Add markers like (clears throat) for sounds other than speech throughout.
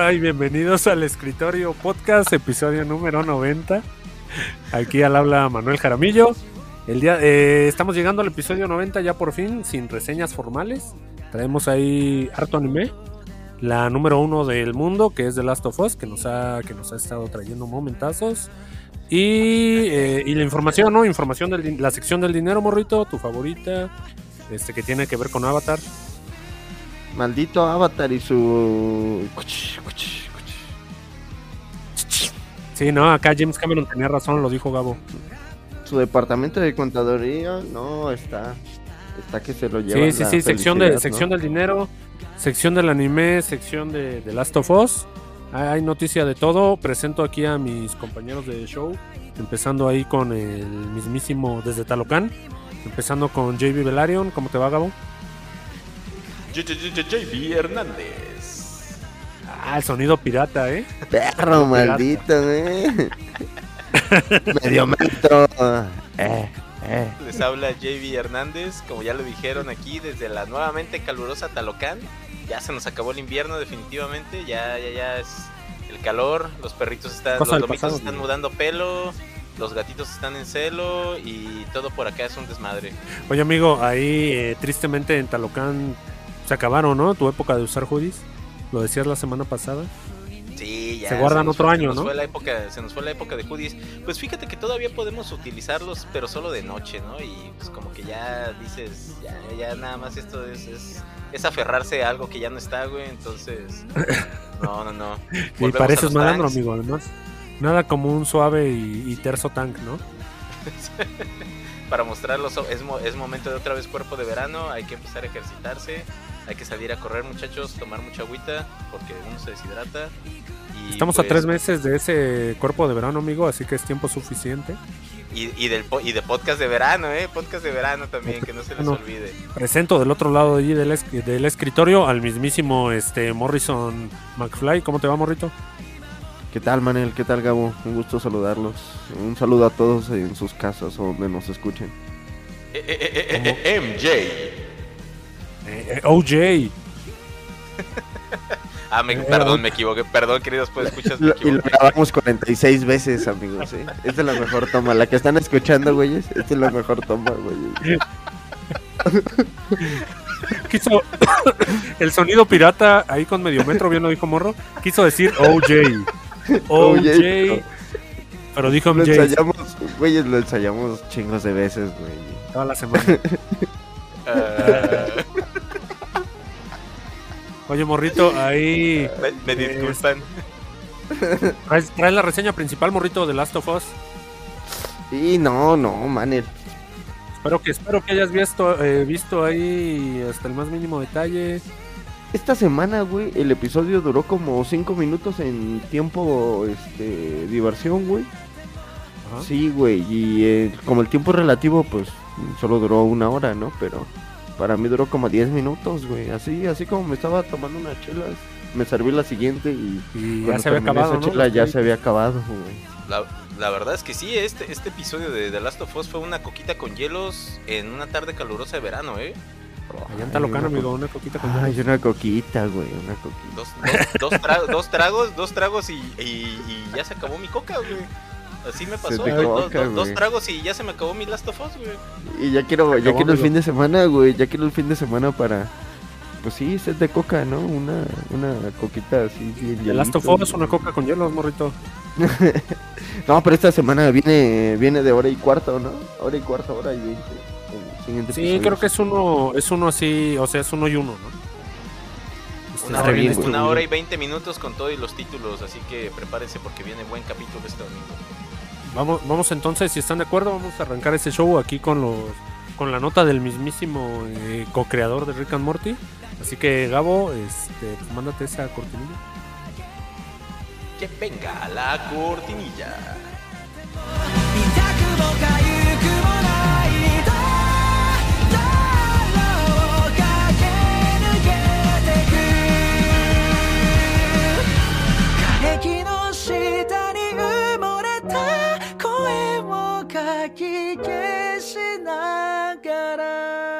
Hola y bienvenidos al Escritorio Podcast, episodio número 90. Aquí al habla Manuel Jaramillo. El día, eh, estamos llegando al episodio 90 ya por fin, sin reseñas formales. Traemos ahí harto anime. La número uno del mundo, que es The Last of Us, que nos ha, que nos ha estado trayendo momentazos. Y, eh, y la información, ¿no? Información de la sección del dinero, morrito, tu favorita, este que tiene que ver con Avatar. Maldito Avatar y su. Sí, no, acá James Cameron tenía razón, lo dijo Gabo. Su departamento de contaduría, no, está. Está que se lo lleva. Sí, sí, sí, sección, de, sección del dinero, sección del anime, sección de, de Last of Us. Hay noticia de todo. Presento aquí a mis compañeros de show. Empezando ahí con el mismísimo desde Talocán. Empezando con JB Velarion. ¿Cómo te va, Gabo? JB Hernández. Ah, el sonido pirata, ¿eh? Perro maldito, ¿eh? Medio metro. Eh, eh. Les habla JB Hernández, como ya lo dijeron aquí, desde la nuevamente calurosa Talocán. Ya se nos acabó el invierno definitivamente, ya, ya, ya es el calor, los perritos están, Cosa los lomitos pasado, están mudando pelo, los gatitos están en celo y todo por acá es un desmadre. Oye, amigo, ahí eh, tristemente en Talocán se acabaron, ¿no? Tu época de usar hoodies. Lo decías la semana pasada. Sí, ya. Se guardan otro fue- año, se nos ¿no? Fue la época, se nos fue la época de hoodies. Pues fíjate que todavía podemos utilizarlos, pero solo de noche, ¿no? Y pues como que ya dices, ya, ya nada más esto es, es, es aferrarse a algo que ya no está, güey. Entonces, (laughs) no, no, no. Y pareces malandro, tanks. amigo, además. Nada como un suave y, y terso tank, ¿no? (laughs) Para mostrarlos, es, mo- es momento de otra vez cuerpo de verano. Hay que empezar a ejercitarse. Hay que salir a correr, muchachos. Tomar mucha agüita, porque uno se deshidrata. Y, Estamos a pues, tres meses de ese cuerpo de verano, amigo, así que es tiempo suficiente. Y, y del, y de podcast de verano, ¿eh? Podcast de verano también, que no se les olvide. Presento del otro lado allí del, es- del escritorio al mismísimo este Morrison McFly. ¿Cómo te va, morrito? ¿Qué tal, Manel? ¿Qué tal, Gabo? Un gusto saludarlos. Un saludo a todos en sus casas o donde nos escuchen. Eh, eh, eh, eh, eh, MJ. Eh, OJ. (laughs) Ah, me- Eh, perdón, eh, me equivoqué. Perdón, queridos, pues escuchas, me Lo- y lo grabamos 46 veces, amigos, ¿eh? Esta es la mejor toma. La que están escuchando, güeyes, esta es la mejor toma, güeyes. Quiso (coughs) el sonido pirata ahí con medio metro, bien lo dijo Morro. Quiso decir OJ. (laughs) OJ. Pero dijo Lo ensayamos, güeyes, lo ensayamos chingos de veces, güey. toda la semana. Ah, (laughs) Oye, morrito, ahí me, me disculpan. (laughs) traes, traes la reseña principal, morrito, de Last of Us. Y no, no, Manel. Espero que, espero que hayas visto, eh, visto ahí hasta el más mínimo detalle. Esta semana, güey, el episodio duró como 5 minutos en tiempo, este, diversión, güey. Ajá. Sí, güey, y eh, como el tiempo relativo, pues solo duró una hora, ¿no? Pero para mí duró como 10 minutos, güey. Así, así como me estaba tomando unas chelas, me serví la siguiente y Y ya cuando se había terminé acabado, esa ¿no? chela ya se había acabado, güey. La, la verdad es que sí, este, este episodio de The Last of Us fue una coquita con hielos en una tarde calurosa de verano, ¿eh? Allá en Talocán, Ay, amigo, una coquita con Ay, hielos. una coquita, güey, una coquita. Dos, dos, dos tra- dos tragos, dos tragos y, y- y ya se acabó mi coca, güey. Así me pasó, güey. Dos, coca, dos- dos güey. tragos y ya se me acabó mi Last of Us, güey. Y ya quiero, ya quiero el fin de semana, güey, ya quiero el fin de semana para... Pues sí, sed de coca, ¿no? Una, una coquita así, bien The Last of Us, una coca con hielos, morrito. (laughs) No, pero esta semana viene viene de hora y cuarto, ¿no? Hora y cuarto, hora y veinte. el Sí, episodio. creo que es uno, es uno así, o sea, es uno y uno, ¿no? Una hora, bien una hora y 20 minutos con todo y los títulos, así que prepárense porque viene buen capítulo este domingo. Vamos, vamos entonces, si están de acuerdo, vamos a arrancar ese show aquí con los con la nota del mismísimo eh, co-creador de Rick and Morty. Así que Gabo, este, pues mándate esa cortinilla. Que venga la cortinilla. き消しながら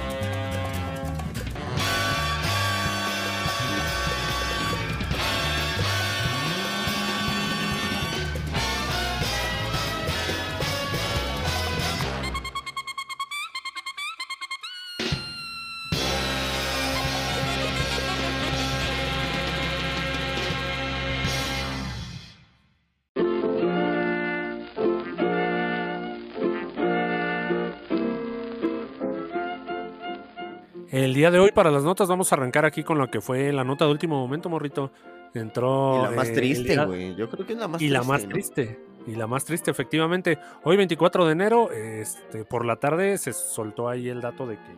El día de hoy, para las notas, vamos a arrancar aquí con lo que fue la nota de último momento, morrito. Entró. Y la más eh, triste, güey. Yo creo que es la más Y triste. la más ¿no? triste. Y la más triste, efectivamente. Hoy, 24 de enero, este, por la tarde, se soltó ahí el dato de que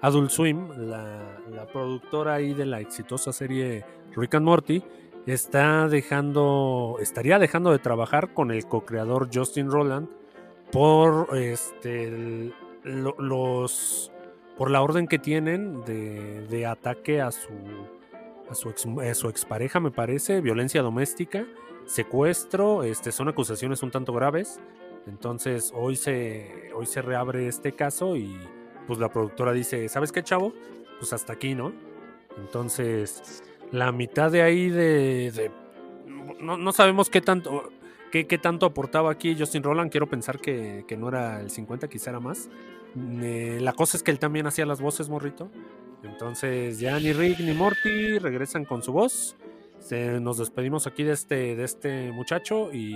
Adult Swim, la, la productora ahí de la exitosa serie Rick and Morty, está dejando, estaría dejando de trabajar con el co-creador Justin Roland por este, lo- los por la orden que tienen de, de ataque a su a su, ex, a su expareja, me parece, violencia doméstica, secuestro, este, son acusaciones un tanto graves. Entonces hoy se, hoy se reabre este caso y pues la productora dice, ¿sabes qué, chavo? Pues hasta aquí, ¿no? Entonces, la mitad de ahí de... de- no, no sabemos qué tanto, qué, qué tanto aportaba aquí Justin Roland. Quiero pensar que, que no era el 50, quizá era más. Eh, la cosa es que él también hacía las voces, morrito. Entonces ya ni Rick ni Morty regresan con su voz. Se- nos despedimos aquí de este, de este muchacho y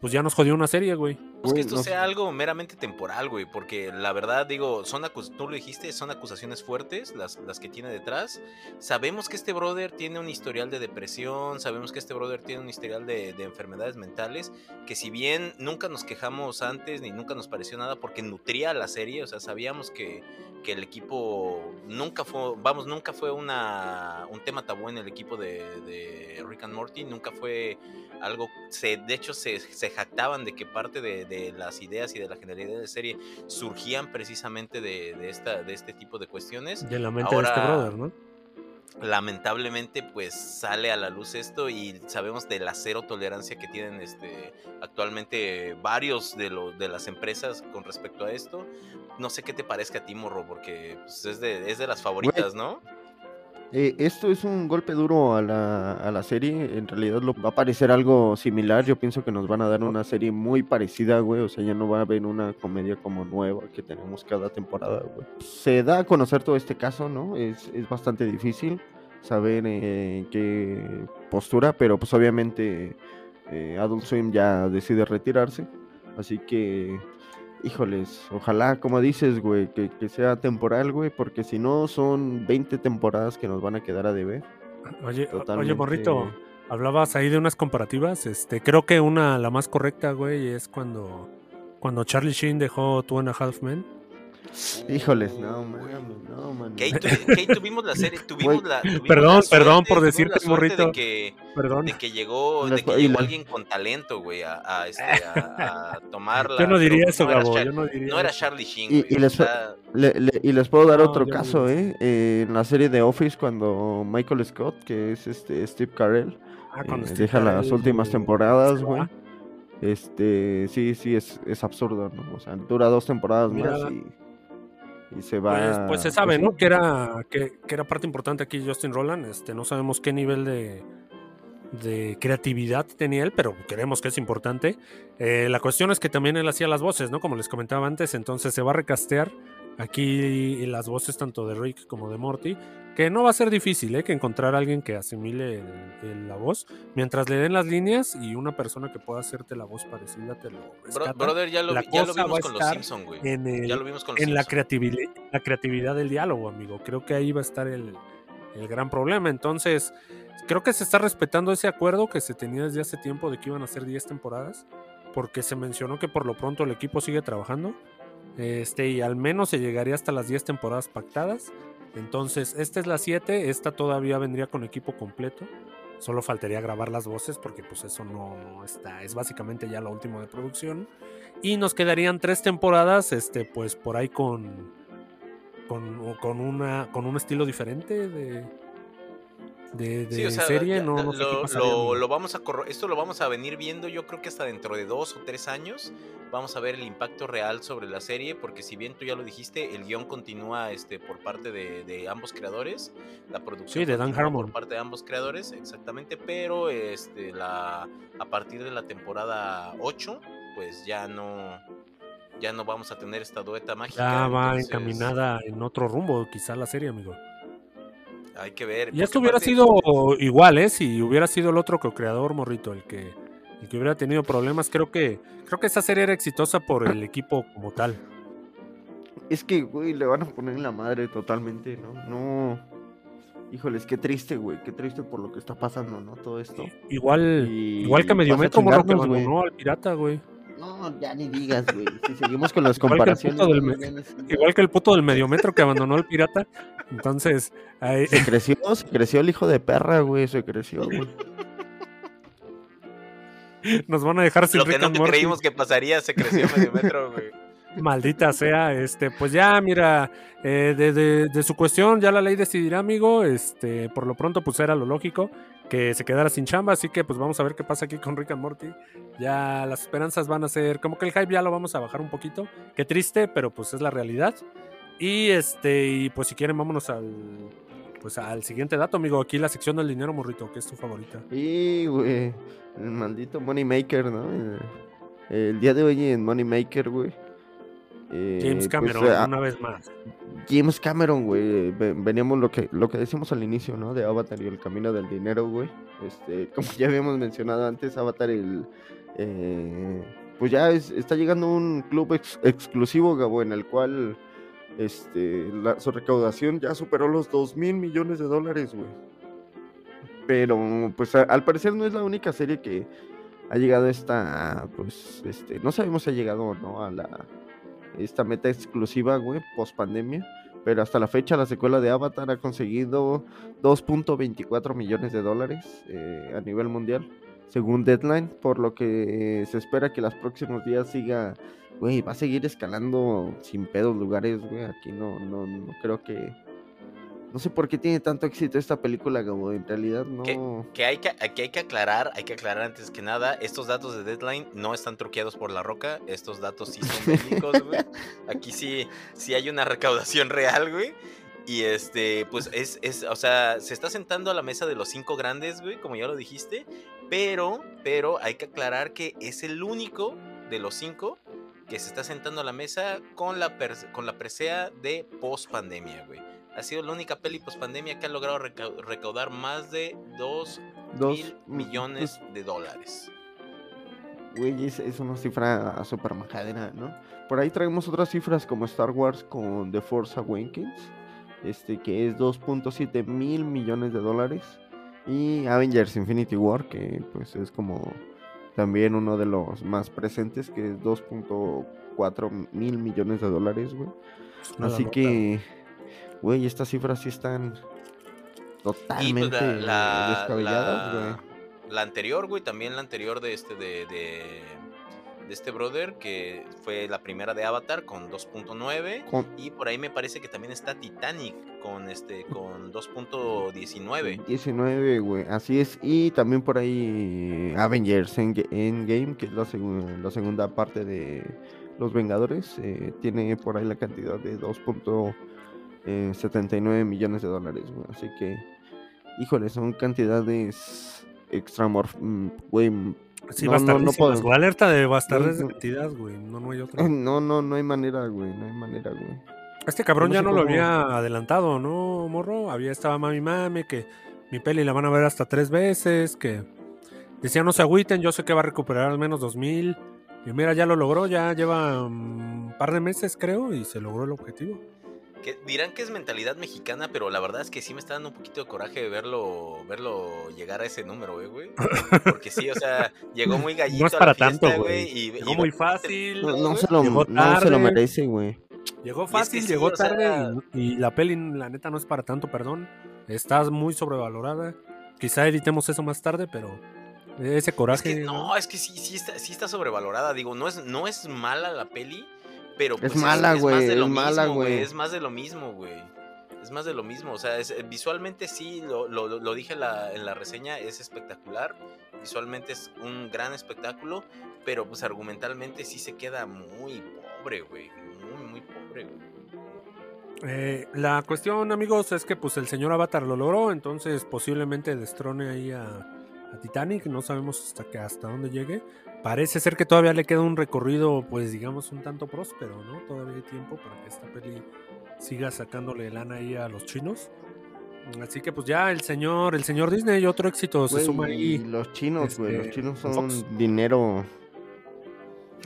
pues ya nos jodió una serie, güey. Pues que esto no sea sé. algo meramente temporal, güey, porque la verdad, digo, son tú lo dijiste, son acusaciones fuertes las, las que tiene detrás. Sabemos que este brother tiene un historial de depresión, sabemos que este brother tiene un historial de, de enfermedades mentales, que si bien nunca nos quejamos antes ni nunca nos pareció nada porque nutría la serie, o sea, sabíamos que, que el equipo nunca fue, vamos, nunca fue una, un tema tabú en el equipo de, de Rick and Morty, nunca fue algo, se, de hecho se, se jactaban de que parte de, de las ideas y de la genialidad de la serie surgían precisamente de, de esta, de este tipo de cuestiones. De la mente de este Ahora- brother, ¿no? Lamentablemente pues sale a la luz esto y sabemos de la cero tolerancia que tienen este, actualmente varios de, lo, de las empresas con respecto a esto. No sé qué te parezca a ti, Morro, porque pues, es, de, es de las favoritas, ¿no? Eh, esto es un golpe duro a la, a la serie. En realidad lo, va a parecer algo similar. Yo pienso que nos van a dar una serie muy parecida, güey. O sea, ya no va a haber una comedia como nueva que tenemos cada temporada, güey. Se da a conocer todo este caso, ¿no? Es, es bastante difícil saber eh, qué postura, pero pues obviamente eh, Adult Swim ya decide retirarse. Así que, híjoles, ojalá, como dices, güey, que, que sea temporal, güey, porque si no son 20 temporadas que nos van a quedar a deber. Oye, o- oye, Totalmente. morrito, hablabas ahí de unas comparativas. Este, creo que una, la más correcta, güey, es cuando, cuando Charlie Sheen dejó Two and a Half Men. (laughs) Híjoles, no, mames, no, man. Que ahí, que ahí tuvimos la serie, tuvimos la... tuvimos Perdón, la perdón por decirte, la suerte morrito. De que, Perdón. de que llegó, de que llegó alguien con talento, güey, a, a, este, a, a tomarla. Yo no diría eso, no Gabo. Char- Yo no diría No era. Charlie Sheen, Y- güey. y les- Le- le- y les puedo dar No, otro caso, ¿eh? Eh, En la serie de Office, cuando Michael Scott, que es este Steve Carell, Ah, eh, Steve deja las últimas eh, temporadas, güey. Este, sí, sí, es, es absurdo, ¿no? O sea, dura dos temporadas Mira, más y, y se va. Pues, pues se sabe. ¿no? Que era, que, que era parte importante aquí Justin Roland. Este, no sabemos qué nivel de, de creatividad tenía él, pero creemos que es importante. Eh, la cuestión es que también él hacía las voces, ¿no? Como les comentaba antes, entonces se va a recastear aquí las voces tanto de Rick como de Morty, que no va a ser difícil, ¿eh? Que encontrar a alguien que asimile el- el- la voz, mientras le den las líneas y una persona que pueda hacerte la voz parecida te lo bro- rescata brother, ya lo, la ya lo vimos a con los estar Simpson, güey. en el, Ya lo vimos con los en la creatividad, la creatividad del diálogo, amigo. Creo que ahí va a estar el, el gran problema. Entonces, creo que se está respetando ese acuerdo que se tenía desde hace tiempo de que iban a ser 10 temporadas, porque se mencionó que por lo pronto el equipo sigue trabajando. Este, y al menos se llegaría hasta las 10 temporadas pactadas. Entonces, esta es la 7, esta todavía vendría con equipo completo. Solo faltaría grabar las voces porque pues eso no, está, es básicamente ya lo último de producción. Y nos quedarían tres temporadas, este, pues por ahí con, con, con, una, con un estilo diferente de, de, de Sí, o sea, serie, ya- no, lo, no sé qué lo- vamos a esto lo vamos a venir viendo yo creo que hasta dentro de dos o tres años vamos a ver el impacto real sobre la serie porque si bien tú ya lo dijiste el guion continúa este por parte de, de ambos creadores la producción Sí, de Dan continúa Harmon. por parte de ambos creadores exactamente pero este la a partir de la temporada 8 pues ya no ya no vamos a tener esta dueta mágica Ya va entonces encaminada en otro rumbo, quizá la serie, amigo. Hay que ver Y esto hubiera sido igual, ¿eh? Si hubiera sido el otro co-creador, Morrito, el que, el que hubiera tenido problemas, creo que, creo que esa serie era exitosa por el equipo como tal. Es que, güey, le van a poner en la madre totalmente, ¿no? No. Híjoles, qué triste, güey. Qué triste por lo que está pasando, ¿no? Todo esto. Igual, Y igual que Mediometro, morro, que güey. abandonó al pirata, güey. No, ya ni digas, güey. Si seguimos con las Igual que el comparaciones. puto del güey, me- ya ni siquiera- Igual que el puto del Mediometro que abandonó al pirata. Entonces, ahí- Se creció, se creció el hijo de perra, güey. Se creció, güey. nos van a dejar sin lo que Rick no and Morty. creímos que pasaría se creció medio metro güey Maldita sea, este, pues ya, mira, eh, de, de- de su cuestión ya la ley decidirá, amigo, este, por lo pronto pues era lo lógico, que se quedara sin chamba, así que pues vamos a ver qué pasa aquí con Rick and Morty. Ya las esperanzas van a ser, como que el hype ya lo vamos a bajar un poquito, qué triste, pero pues es la realidad. Y este, y pues si quieren vámonos al, pues al siguiente dato, amigo, aquí la sección del dinero, morrito, que es tu favorita. Y, güey. El maldito Moneymaker, ¿no? El, día de hoy en Moneymaker, güey. Eh, James pues, Cameron, eh, una vez más. James Cameron, güey. ve- Veníamos lo que, lo que decíamos al inicio, ¿no? De Avatar y el camino del dinero, güey. Este, (laughs) como ya habíamos mencionado antes, Avatar, el. eh, pues ya es- está llegando un club ex- exclusivo, Gabo, en el cual. Este, la- su recaudación ya superó los 2 mil millones de dólares, güey. Pero, pues a- al parecer no es la única serie que ha llegado a esta, pues, este, no sabemos si ha llegado o no a la, esta meta exclusiva, güey, post pandemia. Pero hasta la fecha la secuela de Avatar ha conseguido 2.24 millones de dólares eh, a nivel mundial, según Deadline, por lo que se espera que los próximos días siga, güey, va a seguir escalando sin pedos lugares, güey. Aquí no, no, no creo que... No sé por qué tiene tanto éxito esta película, Gabo. En realidad no... que hay que que hay que aclarar hay que aclarar antes que nada estos datos de deadline no están truqueados por la roca estos datos sí son verídicos güey. Aquí sí sí hay una recaudación real güey. Y este pues es es o sea se está sentando a la mesa de los cinco grandes güey como ya lo dijiste pero pero hay que aclarar que es el único de los cinco que se está sentando a la mesa con la con la presea de post pandemia güey ha sido la única peli post pandemia que ha logrado recau- recaudar más de 2 Dos- mil millones de dólares. Güey, es, es una cifra super majadera, ¿no? Por ahí traemos otras cifras como Star Wars con The Force Awakens, este, que es 2.7 mil millones de dólares. Y Avengers Infinity War, que pues es como también uno de los más presentes, que es 2.4 mil millones de dólares, güey. Así que, güey, estas cifras sí están Y totalmente pues la, la, descabelladas, la- güey. la anterior, güey, también la anterior de este de, de, de este brother, que fue la primera de Avatar con 2.9. Con- Y por ahí me parece que también está Titanic con este con 2.19. 19, güey, así es. Y también por ahí Avengers Endga- Endgame, que es la, segu- la segunda parte de Los Vengadores, eh, tiene por ahí la cantidad de 2.79 millones de dólares, güey. Así que, híjole, son cantidades mm, Güey, mm, Sí, no, no, no puedo. güey. Alerta de bastardes de identidad, güey. No, no hay otra. no, no, no hay manera, güey, no hay manera, güey. Este cabrón ya no lo había adelantado, ¿no, morro? Había estaba mami mame, que mi peli la van a ver hasta tres veces, que decía no se agüiten, yo sé que va a recuperar al menos dos mil. Y mira, ya lo logró, ya lleva mm, un par de meses, creo, y se logró el objetivo. Que dirán que es mentalidad mexicana, pero la verdad es que sí me está dando un poquito de coraje verlo verlo llegar a ese número, eh, güey. Porque sí, o sea, llegó muy gallito No es a para la fiesta, tanto, güey. y- Llegó y- muy fácil, No, se lo, Llegó no se lo tarde. merece, güey. llegó es que fácil, sí, llegó o sea- tarde, y, y la peli, la neta, no es para tanto, perdón. Estás muy sobrevalorada. Quizá editemos eso más tarde, pero ese Es coraje. que no, es que sí, sí está, sí está sobrevalorada. Digo, no es, no es mala la peli, pero pues mala, güey, es mala, güey. Es más de lo mismo, güey. es más de lo mismo. O sea, es- eh, visualmente sí, lo, lo- lo- dije en la, en la reseña, es espectacular. Visualmente es un gran espectáculo, pero pues argumentalmente sí se queda muy pobre, güey. Muy, muy pobre, güey. Eh, la cuestión, amigos, es que pues el señor Avatar lo logró, entonces posiblemente destrone ahí a, a Titanic, no sabemos hasta que hasta dónde llegue. Parece ser que todavía le queda un recorrido, pues digamos, un tanto próspero, ¿no? Todavía hay tiempo para que esta peli siga sacándole lana ahí a los chinos. Así que pues ya el señor, el señor Disney, otro éxito se Güey, suma y ahí. los chinos, güey, los este, chinos Fox. son dinero.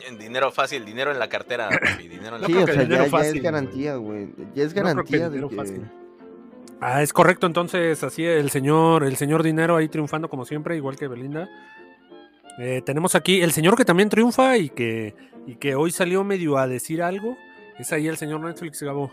En Dinero fácil, dinero en la cartera, papi, dinero en la No sí, o sea, dinero ya, es garantía, güey. Ya es No creo que garantía de dinero que... Ah, es correcto, entonces así el señor, el señor Dinero ahí triunfando como siempre, igual que Belinda. Eh, tenemos aquí el señor que también triunfa y que, y que hoy salió medio a decir algo. Es ahí el señor Netflix, Gabo.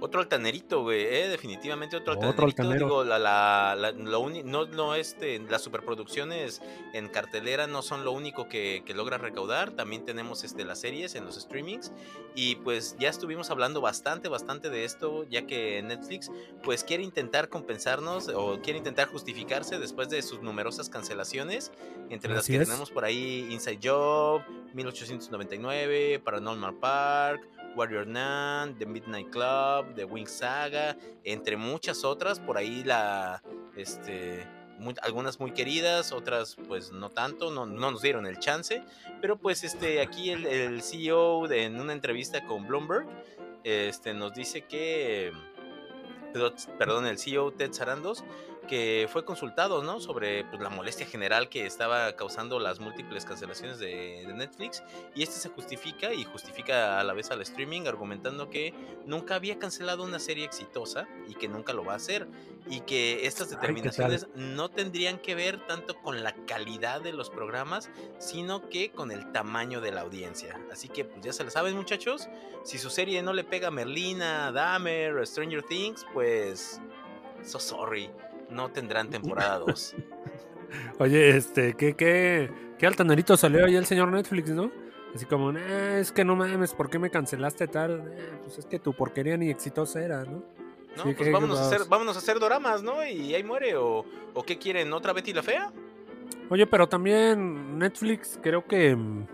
Otro altanerito, güey, eh, definitivamente otro Otro altanerito. altanero. Digo, la, la, la- lo uni- no, no, este, las superproducciones en cartelera no son lo único que, que logra recaudar. También tenemos este, las series en los streamings. Y pues ya estuvimos hablando bastante, bastante de esto, ya que Netflix pues quiere intentar compensarnos o quiere intentar justificarse después de sus numerosas cancelaciones. Entre las Así que es. tenemos por ahí Inside Job, 1899, Paranormal Park. Warrior Nun, The Midnight Club, The Wing Saga, entre muchas otras, por ahí la, este, algunas muy queridas, otras pues no tanto, no, no nos dieron el chance, pero pues este, aquí el, CEO en una entrevista con Bloomberg, este, nos dice que, perdón, el CEO Ted Sarandos, que fue consultado, ¿no? Sobre pues, la molestia general que estaba causando las múltiples cancelaciones de, de Netflix. Y este se justifica y justifica a la vez al streaming, argumentando que nunca había cancelado una serie exitosa y que nunca lo va a hacer. Y que estas Ay, determinaciones no tendrían que ver tanto con la calidad de los programas, sino que con el tamaño de la audiencia. Así que pues ya se lo saben muchachos, si su serie no le pega a Merlina, Dahmer o Stranger Things, pues... So sorry, no tendrán (laughs) temporada 2. Oye, este, ¿qué, qué, qué altanerito salió ahí el señor Netflix, ¿no? Así como, "Eh, es que no mames, ¿por qué me cancelaste tal? "Eh, pues es que tu porquería ni exitosa era, ¿no? No, Sí, pues ¿qué- vámonos a, hacer, vámonos a hacer doramas, ¿no? Y ahí muere. ¿O, o qué quieren? ¿Otra Betty la Fea? Oye, pero también Netflix creo que mm,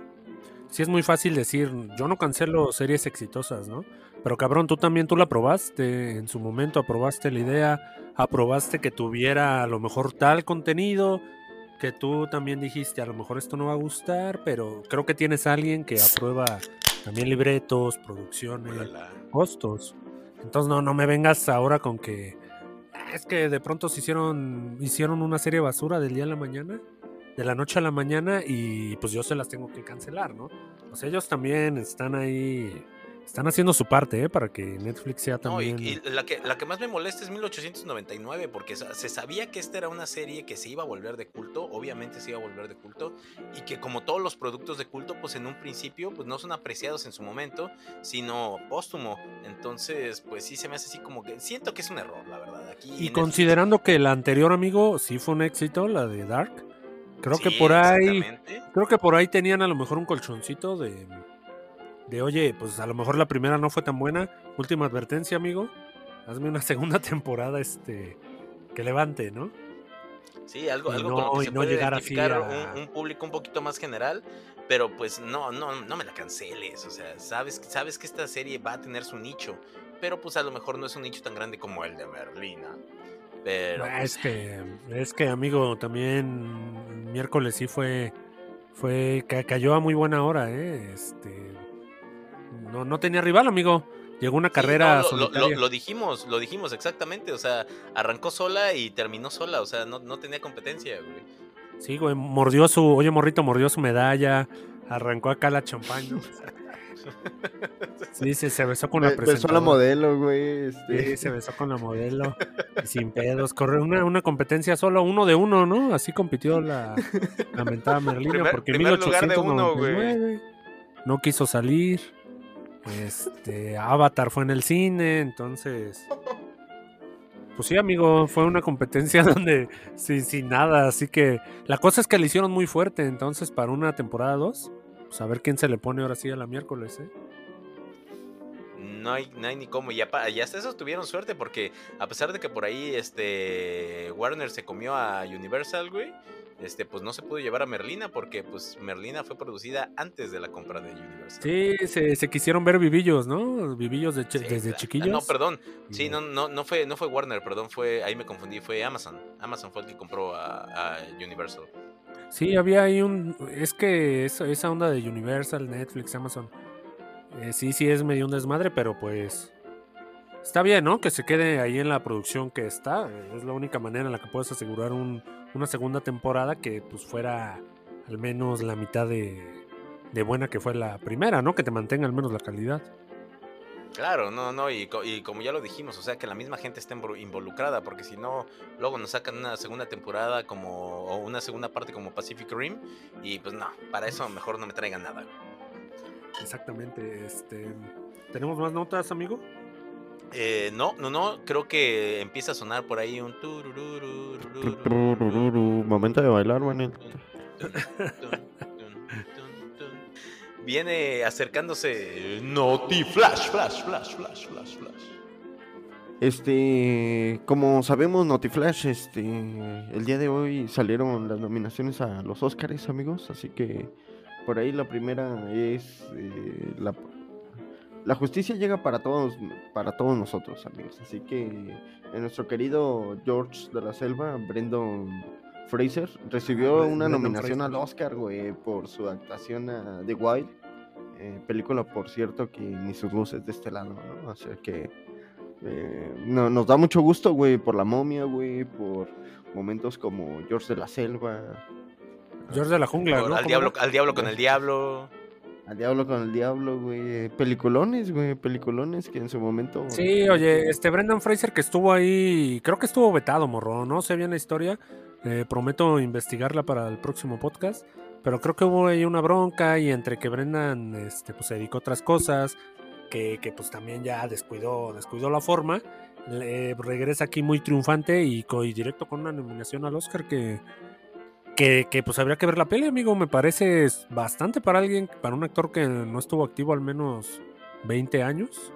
sí es muy fácil decir, yo no cancelo series exitosas, ¿no? Pero cabrón, tú también tú la aprobaste en su momento, aprobaste la idea, aprobaste que tuviera a lo mejor tal contenido, que tú también dijiste, a lo mejor esto no va a gustar, pero creo que tienes a alguien que aprueba también libretos, producciones, Ulala. costos. Entonces no, no me vengas ahora con que "Ah, es que de pronto se hicieron, hicieron una serie basura del día a la mañana, de la noche a la mañana, y pues yo se las tengo que cancelar, ¿no? O sea, ellos también están ahí, están haciendo su parte, ¿eh? Para que Netflix sea No, y, también. y la, que, la que más me molesta es 1899, porque se sabía que esta era una serie que se iba a volver de culto, obviamente se iba a volver de culto, y que como todos los productos de culto, pues en un principio, pues no son apreciados en su momento, sino póstumo. Entonces, pues sí se me hace así como que siento que es un error, la verdad. Aquí Y Netflix- considerando que el anterior amigo sí fue un éxito, la de Dark, creo que por ahí, exactamente. creo que por ahí tenían a lo mejor un colchoncito de, de oye, pues a lo mejor la primera no fue tan buena. Última advertencia, amigo. Hazme una (laughs) segunda temporada, este, que levante, ¿no? Sí, algo, algo no- con lo que se no puede identificar a- un, un público un poquito más general, pero pues no, no, no me la canceles, o sea, sabes, sabes que esta serie va a tener su nicho, pero pues a lo mejor no es un nicho tan grande como el de Merlina. Pero Ah, pues, Es que, es que, amigo, también miércoles sí fue, fue, ca- cayó a muy buena hora, ¿eh? Este, no, no tenía rival, amigo. Llegó una sí, carrera no, lo- lo, solitaria. lo- lo dijimos, lo dijimos exactamente, o sea, arrancó sola y terminó sola, o sea, no, no tenía competencia, güey. Sí, güey, mordió su, oye, morrito, mordió su medalla, arrancó acá la champaña. (laughs) Sí, sí, se besó con la Be- Besó a la presentadora. modelo, güey. Este... Sí, se besó con la modelo. y sin pedos. Corrió una, una competencia solo uno de uno, ¿no? Así compitió la lamentada Merlina. Primer- porque en primer lugar de uno, güey. 1899 no quiso salir. Este, Avatar fue en el cine, entonces. Pues sí, amigo, fue una competencia (laughs) donde sin, sin nada. Así que la cosa es que le hicieron muy fuerte. Entonces, para una temporada 2, pues a ver quién se le pone ahora sí a la miércoles, ¿eh? No hay, no hay ni cómo. Y, y hasta esos tuvieron suerte porque a pesar de que por ahí este Warner se comió a Universal, güey, este, pues no se pudo llevar a Merlina porque pues Merlina fue producida antes de la compra de Universal. Sí, se, se quisieron ver vivillos, ¿no? Vivillos de Sí, desde chiquillos. No, perdón. Sí, no, no, no fue, no fue Warner, perdón, fue, ahí me confundí, fue Amazon. Amazon fue el que compró a, a Universal. Sí, había ahí un... Es que esa onda de Universal, Netflix, Amazon... eh, sí, sí es medio un desmadre, pero pues... Está bien, ¿no? Que se quede ahí en la producción que está. eh, Es la única manera en la que puedes asegurar un- una segunda temporada que pues fuera al menos la mitad de, de buena que fue la primera, ¿no? Que te mantenga al menos la calidad. Claro, no, no, y, y como ya lo dijimos, o sea, que la misma gente esté invo- involucrada, porque si no, luego nos sacan una segunda temporada como, o una segunda parte como Pacific Rim, y pues no, para eso mejor no me traigan nada. Exactamente. Este... ¿Tenemos más notas, amigo? Eh, no, no, no, creo que empieza a sonar por ahí un... Momento de bailar, Manuel. Viene acercándose Noti Flash, Flash, Flash, Flash, Flash, Flash. Este, como sabemos, Notiflash, este, el día de hoy salieron las nominaciones a los Oscars, amigos, así que por ahí la primera es eh, la, la justicia llega para todos, para todos nosotros, amigos, así que eh, nuestro querido George de la Selva, Brendan Fraser, recibió Bre- una nominación Fraser. al Oscar, güey, por su actuación a The Wild, eh, película, por cierto, que ni sus luces de este lado, ¿no? O sea que eh, no, nos da mucho gusto, güey, por la momia, güey, por momentos como George de la Selva, George de la jungla, ¿no? al, ¿Cómo diablo, al diablo con el diablo. Al Diablo con el Diablo, güey. Peliculones, güey, peliculones que en su momento... Sí, oye, este Brendan Fraser que estuvo ahí, creo que estuvo vetado, morro, no sé bien la historia, eh, prometo investigarla para el próximo podcast, pero creo que hubo ahí una bronca y entre que Brendan este, pues, se dedicó a otras cosas, que, que, pues también ya descuidó, descuidó la forma, le- regresa aquí muy triunfante y, y directo con una nominación al Oscar que, que, que, pues habría que ver la peli, amigo, me parece es bastante para alguien, para un actor que no estuvo activo al menos 20 años.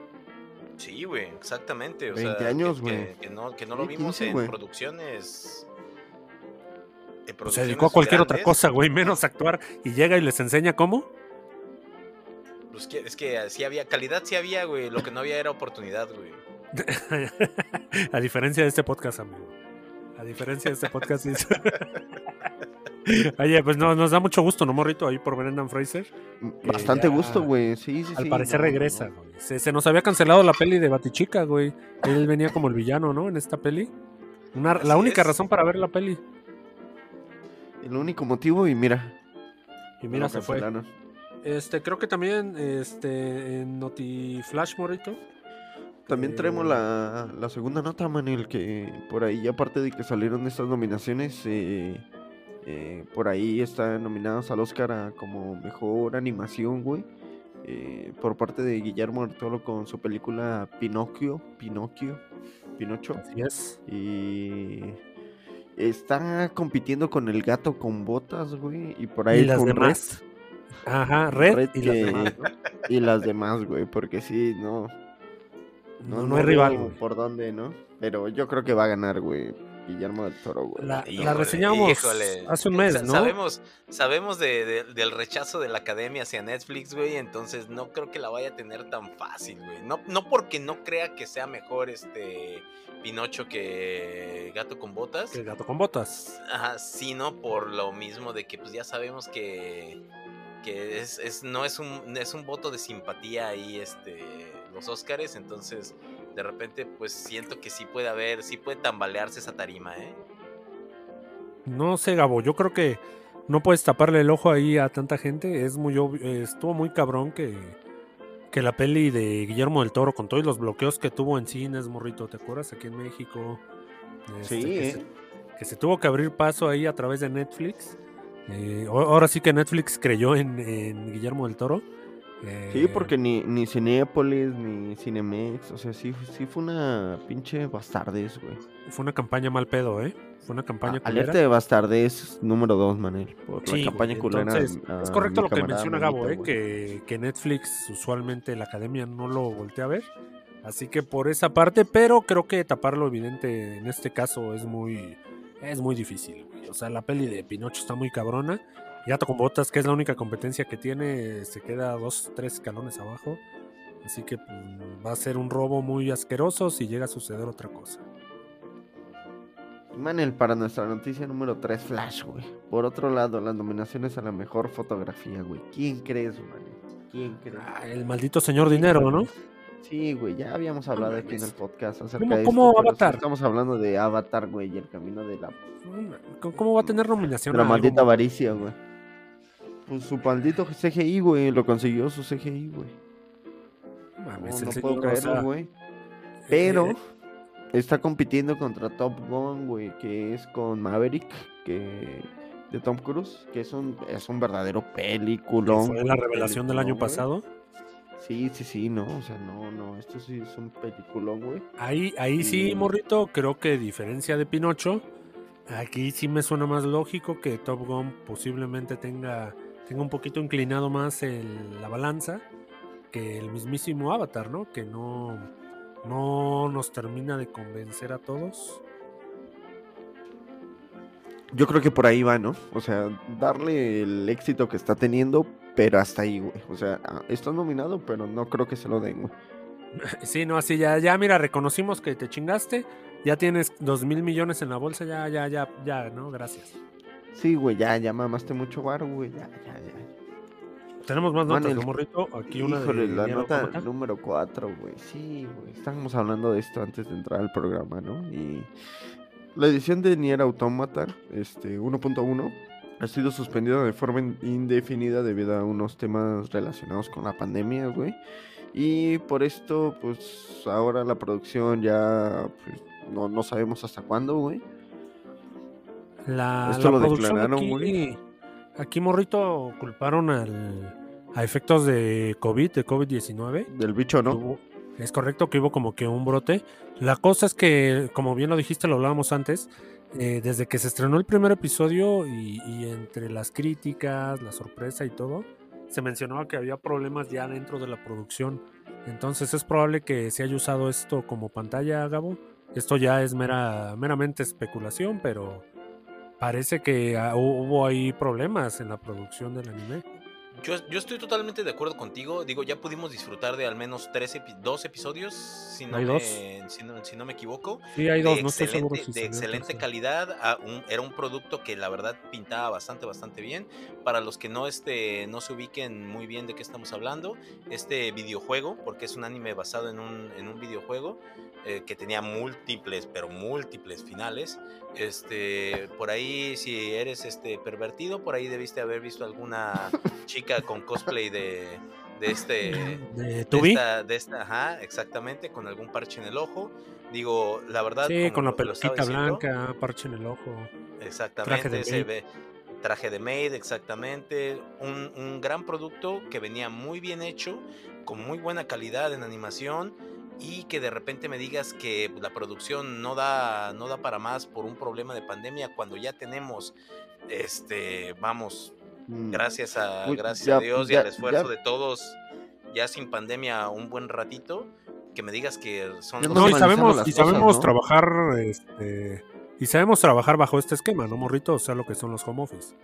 Sí, güey, exactamente. O 20 sea, años, que- güey. Que, que no, que no lo vimos 15, en producciones. en Pues se dedicó a cualquier otra cosa, güey, menos actuar. Y llega y les enseña cómo. Pues que- es que sí había, calidad sí había, güey. Lo que no había era oportunidad, güey. (laughs) a diferencia de este podcast, amigo. A diferencia de este podcast. sí. (laughs) Oye, pues no, nos da mucho gusto, ¿no, morrito? Ahí por Brendan Fraser. Bastante ya- gusto, güey. Sí, sí, Al sí, parecer no, regresa, no. güey. Se, se nos había cancelado la peli de Batichica, güey. Él venía como el villano, ¿no? En esta peli. Una- la única es. razón para ver la peli. El único motivo y mira. Y mira, se fue. Este, creo que también este, en Noti Flash, morrito. También traemos Eh, la, la segunda nota, Manuel, que por ahí, aparte de que salieron estas nominaciones, eh, eh, por ahí están nominadas al Oscar a como mejor animación, güey. eh, por parte de Guillermo del Toro con su película Pinocchio, Pinocchio, Pinocho. Así es. Y está compitiendo con el gato con botas, güey. Y por ahí Y las con demás. Red. Ajá, Red, Red y las que- demás, ¿no? Y las demás, güey. Porque sí, no. No, no hay rival, güey. por dónde, ¿no? Pero yo creo que va a ganar, güey. Guillermo del Toro, güey. La, reseñamos híjole. hace un mes, Sa- ¿no? Sabemos, sabemos de- de- del rechazo de la academia hacia Netflix, güey. Entonces no creo que la vaya a tener tan fácil, güey. No, no porque no crea que sea mejor este Pinocho que Gato con Botas. El gato con botas. Ajá, sino por lo mismo de que pues ya sabemos que, que es, es- no es un, es un voto de simpatía ahí este, los Óscares, entonces de repente pues siento que sí puede haber, sí puede tambalearse esa tarima, ¿eh? No sé, Gabo, yo creo que no puedes taparle el ojo ahí a tanta gente. Es muy obvio, estuvo muy cabrón que, que la peli de Guillermo del Toro, con todos los bloqueos que tuvo en cines, morrito, ¿te acuerdas? Aquí en México. Este, Sí, que, ¿eh? se, que se tuvo que abrir paso ahí a través de Netflix. Eh, ahora sí que Netflix creyó en, en Guillermo del Toro. Sí, Eh, porque ni, ni Cinépolis, ni Cinemex, o sea, sí, sí fue una pinche bastardez, güey. Fue una campaña mal pedo, ¿eh? Fue una campaña A- Alerta de bastardez número dos, Manel. Por Sí, la campaña güey, culera. entonces, a es correcto lo que menciona Gabo, ¿eh? que, que Netflix usualmente la academia no lo voltea a ver. Así que por esa parte, pero creo que tapar lo evidente en este caso es muy, es muy difícil. güey. O sea, la peli de Pinocho está muy cabrona. Gato con Botas, que es la única competencia que tiene, se queda dos, tres escalones abajo. Así que pues, va a ser un robo muy asqueroso si llega a suceder otra cosa. Manel, para nuestra noticia número 3, Flash, güey. Por otro lado, las nominaciones a la mejor fotografía, güey. ¿Quién crees, Manel? ¿Quién crees? Ah, el maldito señor dinero, ¿no? Sí, güey, ya habíamos hablado aquí en el podcast acerca ¿Cómo- de cómo esto, sí Avatar? Estamos hablando de Avatar, güey, y el camino de la, ¿Cómo- ¿Cómo va a tener nominación? la maldita avaricia, güey. Pues su maldito CGI, güey, lo consiguió su CGI, güey. Mames, No, no puedo creerlo, güey. Pero eh, está compitiendo contra Top Gun, güey, que es con Maverick, que de Tom Cruise, que es un es un verdadero peliculón. fue la revelación del año pasado. Sí, sí, sí, no, o sea, no, no, esto sí es un peliculón, güey. Ahí, ahí sí, morrito, creo que a diferencia de Pinocho, aquí sí me suena más lógico que Top Gun posiblemente tenga, tenga un poquito inclinado más el- la balanza que el mismísimo Avatar, ¿no? Que no, no nos termina de convencer a todos. Yo creo que por ahí va, ¿no? O sea, darle el éxito que está teniendo, pero hasta ahí, güey. O sea, ah, está nominado, pero no creo que se lo den, güey. (laughs) Sí, no, así ya, ya, mira, reconocimos que te chingaste, ya tienes dos mil millones en la bolsa, ya, ya, ya, ya, ¿no? Gracias. Sí, güey, ya, ya mamaste mucho bar, güey, ya, ya, ya. Tenemos más notas, Manel, ¿no, morrito? Aquí una Híjole, de la nota número 4, güey. Sí, güey. Estábamos hablando de esto antes de entrar al programa, ¿no? Y la edición de Nier Automata, este 1.1, ha sido suspendida de forma in- indefinida debido a unos temas relacionados con la pandemia, güey. Y por esto, pues ahora la producción ya pues, no, no sabemos hasta cuándo, güey. La, Esto la lo producción declararon, aquí, güey. aquí, morrito, culparon al, a efectos de COVID, de COVID-19. Del bicho, ¿no? Hubo- Es correcto que hubo como que un brote. La cosa es que, como bien lo dijiste, lo hablábamos antes, eh, desde que se estrenó el primer episodio y, y entre las críticas, la sorpresa y todo, se mencionaba que había problemas ya dentro de la producción. Entonces es probable que se haya usado esto como pantalla, Gabo. Esto ya es mera, meramente especulación, pero parece que ah, hu- hubo ahí problemas en la producción del anime. Yo, yo estoy totalmente de acuerdo contigo. Digo, ya pudimos disfrutar de al menos tres epi- dos episodios, si no, Hay me, dos. si, no, si no me equivoco. Sí, hay de dos, no estoy seguro si de excelente calidad. a un- era un producto que la verdad pintaba bastante, bastante bien. Para los que no, este, no se ubiquen muy bien de qué estamos hablando, este videojuego, porque es un anime basado en un, en un videojuego eh, que tenía múltiples, pero múltiples finales. Este, por ahí, si eres este pervertido, por ahí debiste haber visto alguna (laughs) chica con cosplay de, de este (laughs) ¿De de Tubi? esta, de esta, ajá, exactamente, con algún parche en el ojo. Digo, la verdad. Sí, como con la diciendo, blanca, parche en el ojo. Exactamente, de se ve. Traje de maid, exactamente. Un, un gran producto que venía muy bien hecho, con muy buena calidad en animación. Y que de repente me digas que la producción no da, no da para más por un problema de pandemia, cuando ya tenemos, este, vamos. Gracias a, Uy, gracias ya, a Dios y ya, al esfuerzo ya. de todos, ya sin pandemia un buen ratito, que me digas que son No, y normalizamos sabemos, y cosas, sabemos ¿no? trabajar, este, y sabemos trabajar bajo este esquema, ¿no, morrito? O sea, lo que son los home office.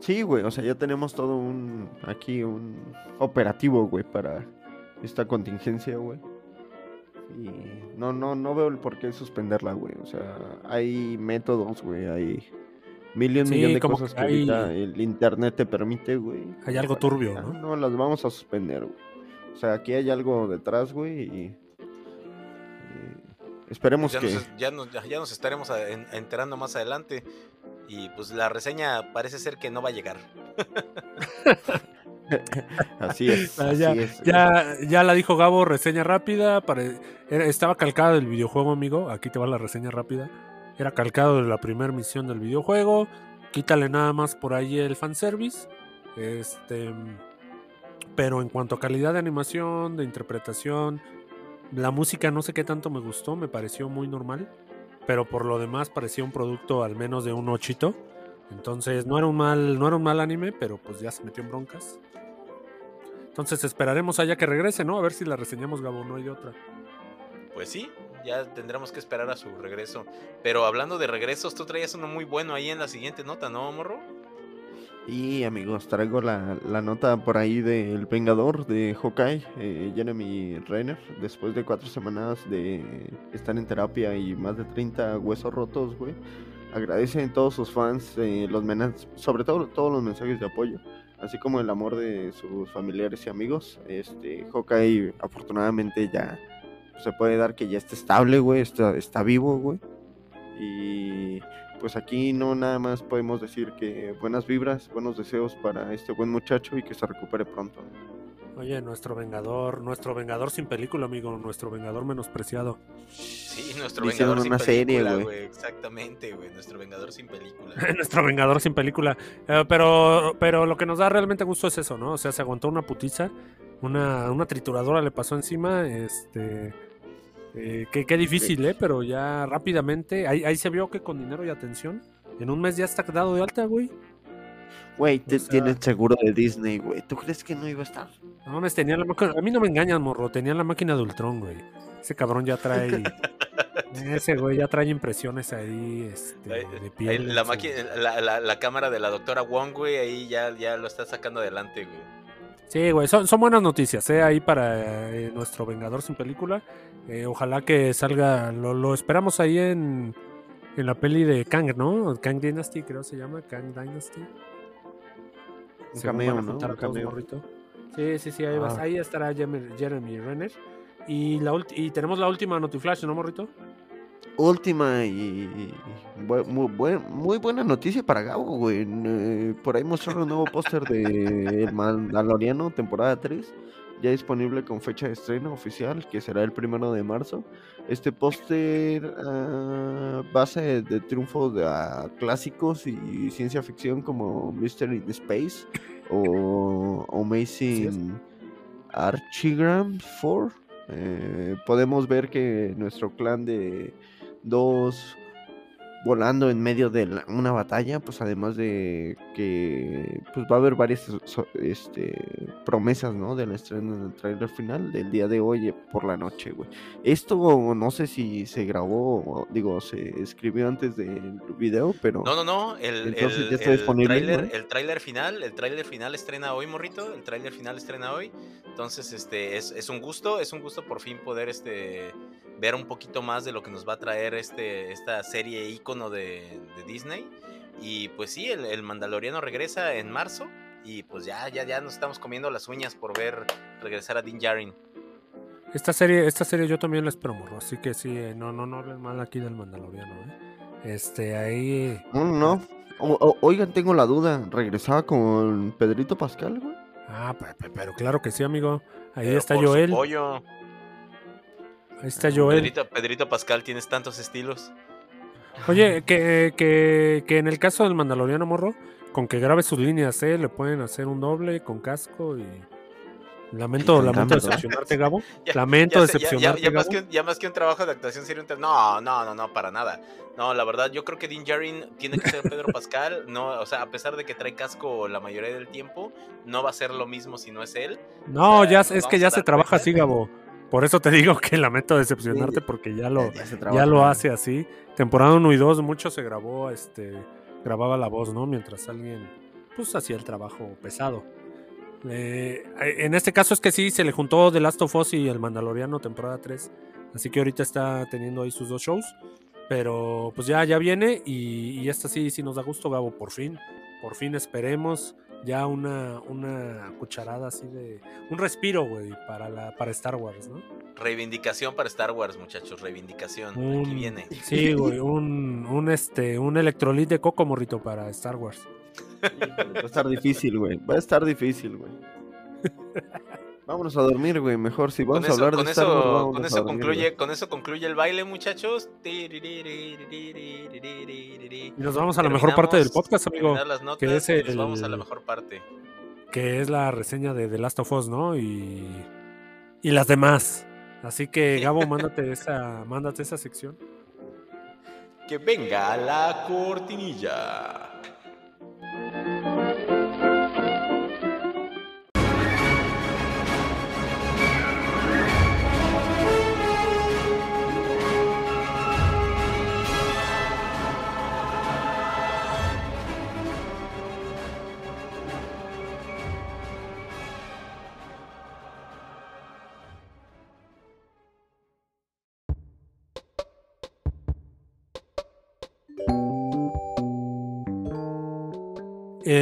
Sí, güey, o sea, ya tenemos todo un, aquí un operativo, güey, para esta contingencia, güey. Y no, no, no veo el por qué suspenderla, güey. O sea, hay métodos, güey, hay mil y un Sí, millón de cosas que que ahorita hay- el internet te permite, güey. Hay algo turbio, ¿no? No, las vamos a suspender, güey. O sea, aquí hay algo detrás, güey, y, y esperemos ya, que... nos, ya, nos, ya- ya nos estaremos enterando más adelante. Y pues la reseña parece ser que no va a llegar. (laughs) Así es, Ah, así ya, es. ya, ya la dijo Gabo, reseña rápida. estaba calcada del videojuego, amigo. Aquí te va la reseña rápida. Era calcado de la primera misión del videojuego. Quítale nada más por ahí el fanservice. Este. pero en cuanto a calidad de animación, de interpretación, la música no sé qué tanto me gustó, me pareció muy normal, pero por lo demás parecía un producto al menos de un ochito. Entonces no era un mal, no era un mal anime, pero pues ya se metió en broncas. Entonces esperaremos allá que regrese, ¿no? A ver si la reseñamos Gabo, no hay otra. Pues sí, ya tendremos que esperar a su regreso. Pero hablando de regresos, tú traías uno muy bueno ahí en la siguiente nota, ¿no, morro? Y amigos, traigo la, la nota por ahí del Vengador de Hawkeye, eh, Jeremy Renner, después de cuatro semanas de estar en terapia y más de 30 huesos rotos, güey. Agradece a todos sus fans, eh, los sobre todo todos los mensajes de apoyo, así como el amor de sus familiares y amigos. Este, Hawkeye afortunadamente ya se puede dar que ya está estable, güey, está, está vivo, güey. Y pues aquí no nada más podemos decir que buenas vibras, buenos deseos para este buen muchacho y que se recupere pronto. Oye, nuestro vengador, nuestro vengador sin película, amigo, nuestro vengador menospreciado. Sí, nuestro hicieron Vengador sin una serie, película, güey. güey. Exactamente, güey. Nuestro Vengador sin película. (laughs) nuestro vengador sin película. Eh, pero, pero lo que nos da realmente gusto es eso, ¿no? O sea, se aguantó una putiza, una, una trituradora le pasó encima, este... eh, qué, qué difícil, ¿eh? Pero ya rápidamente, ahí, ahí se vio que con dinero y atención, en un mes ya está dado de alta, güey. Güey, te, O sea- tiene el seguro de Disney, güey. ¿Tú crees que no iba a estar? No mames, tenía la máquina. A mí no me engañan, morro. Tenía la máquina de Ultron, güey. Ese cabrón ya trae. (laughs) ese güey ya trae impresiones ahí, este, Ahí- de Ahí piel. la, en su- máquina, la, la- la cámara de la doctora Wong, güey, ahí ya, ya lo está sacando adelante, güey. Sí, güey, son, son buenas noticias, ¿eh? Ahí para eh, nuestro Vengador sin película. Eh, ojalá que salga. Lo, lo esperamos ahí en, en la peli de Kang, ¿no? Kang Dynasty, creo se llama. Kang Dynasty. Un cameo, ¿no? Un cameo. Sí, sí, sí, ahí, Ah. ahí estará Jeremy, Renner. Y, la y tenemos la última Notiflash, ¿no, morrito? Última y, muy, muy buena noticia para Gabo, güey. Eh, por ahí mostraron un nuevo póster de El Mandaloriano, temporada 3. Ya disponible con fecha de estreno oficial, que será el primero de marzo. Este póster ah, base de triunfos de ah, clásicos y ciencia ficción como Mystery in Space o Amazing Archigram 4. Eh, podemos ver que nuestro clan de dos volando en medio de la- una batalla, pues además de que pues va a haber varias este, promesas, ¿no? Del estreno del trailer final del día de hoy eh, por la noche, güey. Esto no sé si se grabó, o, digo, se escribió antes del video, pero No, no, no. El, Entonces el, ya está el disponible, tráiler, ¿no? el tráiler final, el tráiler final estrena hoy, morrito. El tráiler final estrena hoy. Entonces, este, es, es un gusto, es un gusto por fin poder este ver un poquito más de lo que nos va a traer este, esta serie ícono de, de Disney. Y pues sí, el, el Mandaloriano regresa en marzo. Y pues ya, ya, ya nos estamos comiendo las uñas por ver regresar a Din Djarin. Esta serie, esta serie yo también la espero, morro. Así que sí, eh, no, no, no hablen mal aquí del Mandaloriano, ¿eh? Este, ahí. no, no, no. O- o- oigan, tengo la duda, ¿regresaba con Pedrito Pascal, güey? Ah, pe- pe- pero claro que sí, amigo. Ahí Pero está por su Joel. pollo. Ahí está Joel. Pedrito, Pedrito Pascal, tienes tantos estilos. Oye, que, que, que en el caso del Mandaloriano Morro, con que grabe sus líneas, ¿eh? Le pueden hacer un doble con casco y. Lamento, lamento decepcionarte, Gabo. (laughs) Ya- Lamento ya sé, ya- ya- decepcionarte, ya más Gabo. que un, ya más que un trabajo de actuación sería un tra- No, no, no, no, para nada. No, la verdad, yo creo que Din Djarin tiene que ser Pedro Pascal. (laughs) No, o sea, a pesar de que trae casco la mayoría del tiempo, no va a ser lo mismo si no es él. No, o sea, ya nos es que ya se trabaja así, Gabo. Por eso te digo que lamento decepcionarte porque ya lo, Ya lo hace así. Temporada 1 y 2, mucho se grabó, este, grababa la voz, ¿no? Mientras alguien, pues, hacía el trabajo pesado. Eh, en este caso es que sí, se le juntó The Last of Us y El Mandaloriano temporada 3. Así que ahorita está teniendo ahí sus dos shows. Pero pues ya, ya viene y, y esta sí, sí nos da gusto, Gabo, por fin. Por fin esperemos ya una, una cucharada así de... Un respiro, güey, para, la, para Star Wars, ¿no? Reivindicación para Star Wars, muchachos. Reivindicación. Aquí viene. Sí, güey, (laughs) un, un, este, un electrolit de coco morrito para Star Wars. Va a estar difícil, güey. Va a estar difícil, güey. (laughs) Vámonos a dormir, güey. Mejor si Con vamos eso, a hablar con de Star Wars, eso, con eso dormir, concluye, güey. con eso concluye el baile, muchachos. Y nos vamos a la mejor parte del podcast, amigo. Notas que es y nos vamos a la el- mejor parte. que es la reseña de The Last of Us, ¿no? Y, y las demás. Así que, Gabo, mándate esa, mándate esa sección. Que venga la cortinilla.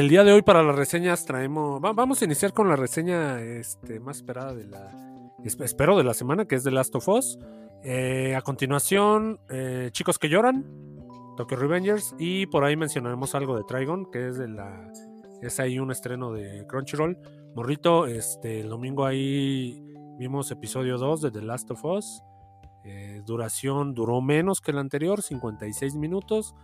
El día de hoy para las reseñas traemos, va- vamos a iniciar con la reseña este, más esperada de la, esp- espero de la semana, que es The Last of Us. Eh, a continuación, eh, Chicos que lloran, Tokyo Revengers y por ahí mencionaremos algo de Trigon, que es de la, es ahí un estreno de Crunchyroll. Morrito, este, el domingo ahí vimos episodio 2 de The Last of Us. Eh, duración duró menos que el anterior, 56 minutos.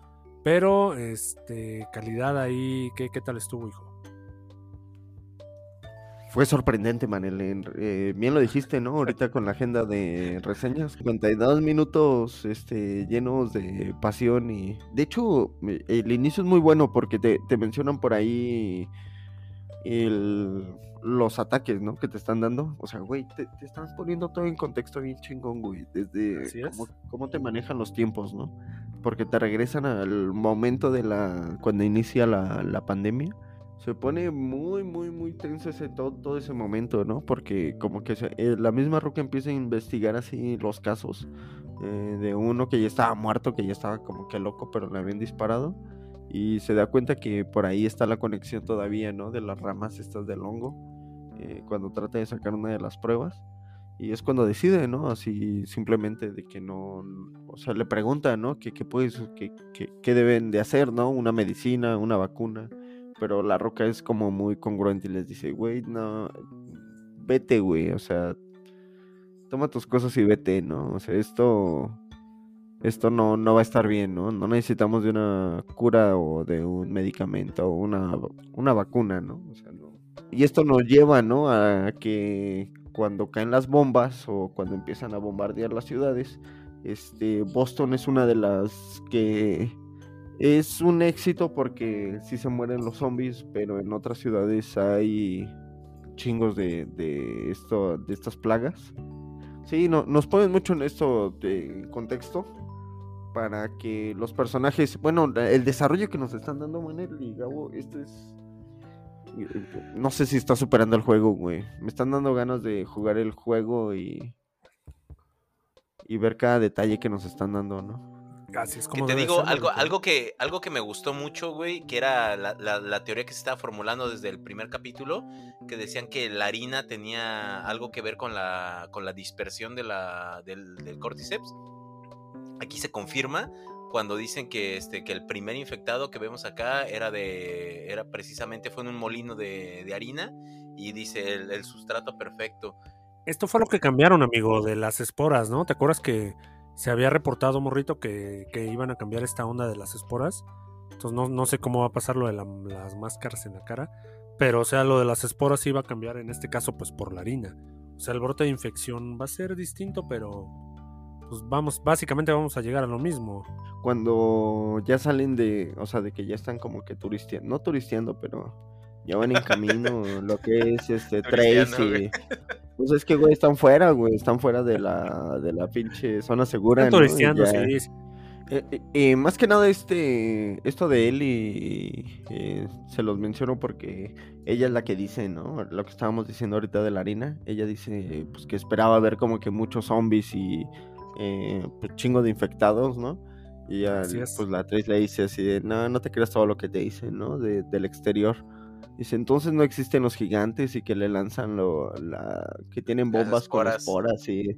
Pero, este, calidad ahí, ¿qué, qué tal estuvo, hijo? Fue sorprendente, Manel. eh, bien lo dijiste, ¿no? Ahorita con la agenda de reseñas. 52 minutos este, llenos de pasión y... De hecho, el inicio es muy bueno porque te, te mencionan por ahí el- los ataques, ¿no? Que te están dando. O sea, güey, te, te están poniendo todo en contexto bien chingón, güey. Desde Así es. cómo, cómo te manejan los tiempos, ¿no? Porque te regresan al momento de la... Cuando inicia la, la pandemia se pone muy, muy, muy tenso ese, todo, todo ese momento, ¿no? Porque como que se- eh, la misma Roca empieza a investigar así los casos eh, de uno que ya estaba muerto, que ya estaba como que loco, pero le habían disparado. Y se da cuenta que por ahí está la conexión todavía, ¿no? De las ramas estas del hongo, eh, cuando trata de sacar una de las pruebas. Y es cuando decide, ¿no? Así simplemente de que no, o sea, le pregunta, ¿no? ¿Qué, qué, puedes, qué, qué- qué deben de hacer, ¿no? Una medicina, una vacuna pero la roca es como muy congruente y les dice, güey, no, vete, güey, o sea, toma tus cosas y vete, ¿no? O sea, esto, esto no, no va a estar bien, ¿no? No necesitamos de una cura o de un medicamento o una, una vacuna, ¿no? O sea, no. Y esto nos lleva, ¿no? A que cuando caen las bombas o cuando empiezan a bombardear las ciudades, este, Boston es una de las que es un éxito porque sí se mueren los zombies, pero en otras ciudades hay chingos de, de esto, de estas plagas. Sí, no, nos ponen mucho en esto de contexto para que los personajes, bueno, el desarrollo que nos están dando Manel y Gabo, esto es no sé si está superando el juego, güey. Me están dando ganas de jugar el juego y y ver cada detalle que nos están dando, ¿no? Así es Que como te digo, ser, algo, algo, que, algo que me gustó mucho, güey, que era la, la- la teoría que se estaba formulando desde el primer capítulo, que decían que la harina tenía algo que ver con la, con la dispersión de la, del, del cordyceps. Aquí se confirma cuando dicen que, este, que el primer infectado que vemos acá era de. era precisamente fue en un molino de, de harina. Y dice el, sustrato perfecto. Esto fue lo que cambiaron, amigo, de las esporas, ¿no? ¿Te acuerdas que se había reportado, Morrito, que, que iban a cambiar esta onda de las esporas? Entonces no, no sé cómo va a pasar lo de la- las máscaras en la cara. Pero, o sea, lo de las esporas iba a cambiar en este caso, pues por la harina. O sea, el brote de infección va a ser distinto, pero pues vamos, básicamente vamos a llegar a lo mismo. cuando ya salen de, o sea, de que ya están como que turisteando, no turisteando, pero ya van en camino, (laughs) lo que es este Trace Turisteando, güey. y pues es que güey están fuera, güey, están fuera de la de la pinche zona segura, Están turisteando, ya- sí, sí. Eh, eh, eh, más que nada este esto de él y eh, se los menciono porque ella es la que dice, ¿no? Lo que estábamos diciendo ahorita de la harina, ella dice pues que esperaba ver como que muchos zombies y eh, pues, chingo de infectados, ¿no? Y ya, pues la actriz le dice así de, no, no te creas todo lo que te dicen, ¿no? De- del exterior. Dice, entonces no existen los gigantes y que le lanzan lo, la, que tienen bombas con esporas. esporas y...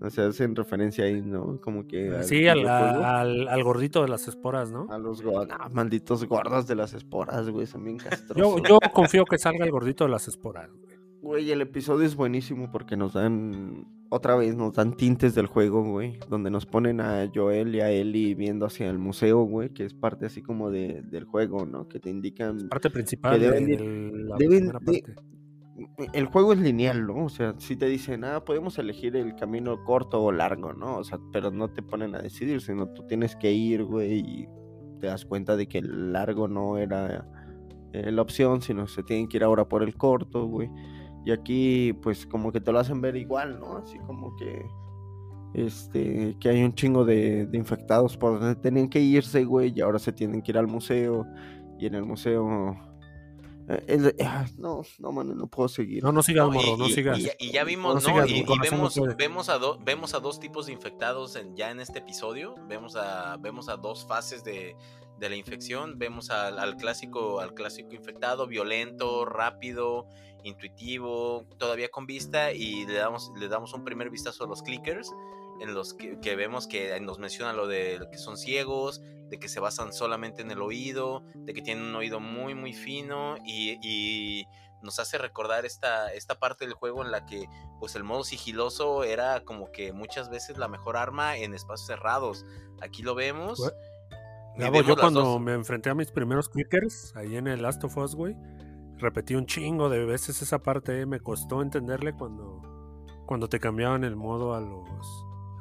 O sea, hacen referencia ahí, ¿no? Como que... al Sí, al, al- al gordito de las esporas, ¿no? A los go- malditos gordos de las esporas, güey, son bien Yo, yo confío que salga el gordito de las esporas. Güey. El episodio es buenísimo porque nos dan, otra vez, nos dan tintes del juego, güey. Donde nos ponen a Joel y a Ellie viendo hacia el museo, güey, que es parte así como de, del juego, ¿no? Que te indican... Parte principal Que deben de, ir- de la deben primera de- parte. El juego es lineal, ¿no? O sea, si te dicen, ah, podemos elegir el camino corto o largo, ¿no? O sea, pero no te ponen a decidir, sino tú tienes que ir, güey, y te das cuenta de que el largo no era eh, la opción, sino se tienen que ir ahora por el corto, güey. Y aquí, pues, como que te lo hacen ver igual, ¿no? Así como que, este, que hay un chingo de, de infectados por donde tenían que irse, güey, y ahora se tienen que ir al museo, y en el museo... eh, el- ah, no, no, mano, no puedo seguir. No, no sigas, No, morro, y, no y- sigas. y ya- y ya vimos, No ¿no? sigas, y, vemos, vemos, a do- vemos a dos tipos de infectados en- ya en este episodio. Vemos a, vemos a dos fases de, de la infección. Vemos al, al clásico, al clásico infectado, violento, rápido, intuitivo, todavía con vista. Y le damos, le damos un primer vistazo a los clickers. En los que, que vemos que nos menciona lo de que son ciegos, de que se basan solamente en el oído, de que tienen un oído muy, muy fino y, y nos hace recordar esta, esta parte del juego en la que pues el modo sigiloso era como que muchas veces la mejor arma en espacios cerrados. Aquí lo vemos. Gabo, yo cuando dos- me enfrenté a mis primeros clickers, ahí en el Last of Us, güey, repetí un chingo de veces esa parte, eh, me costó entenderle cuando, cuando te cambiaban el modo a los,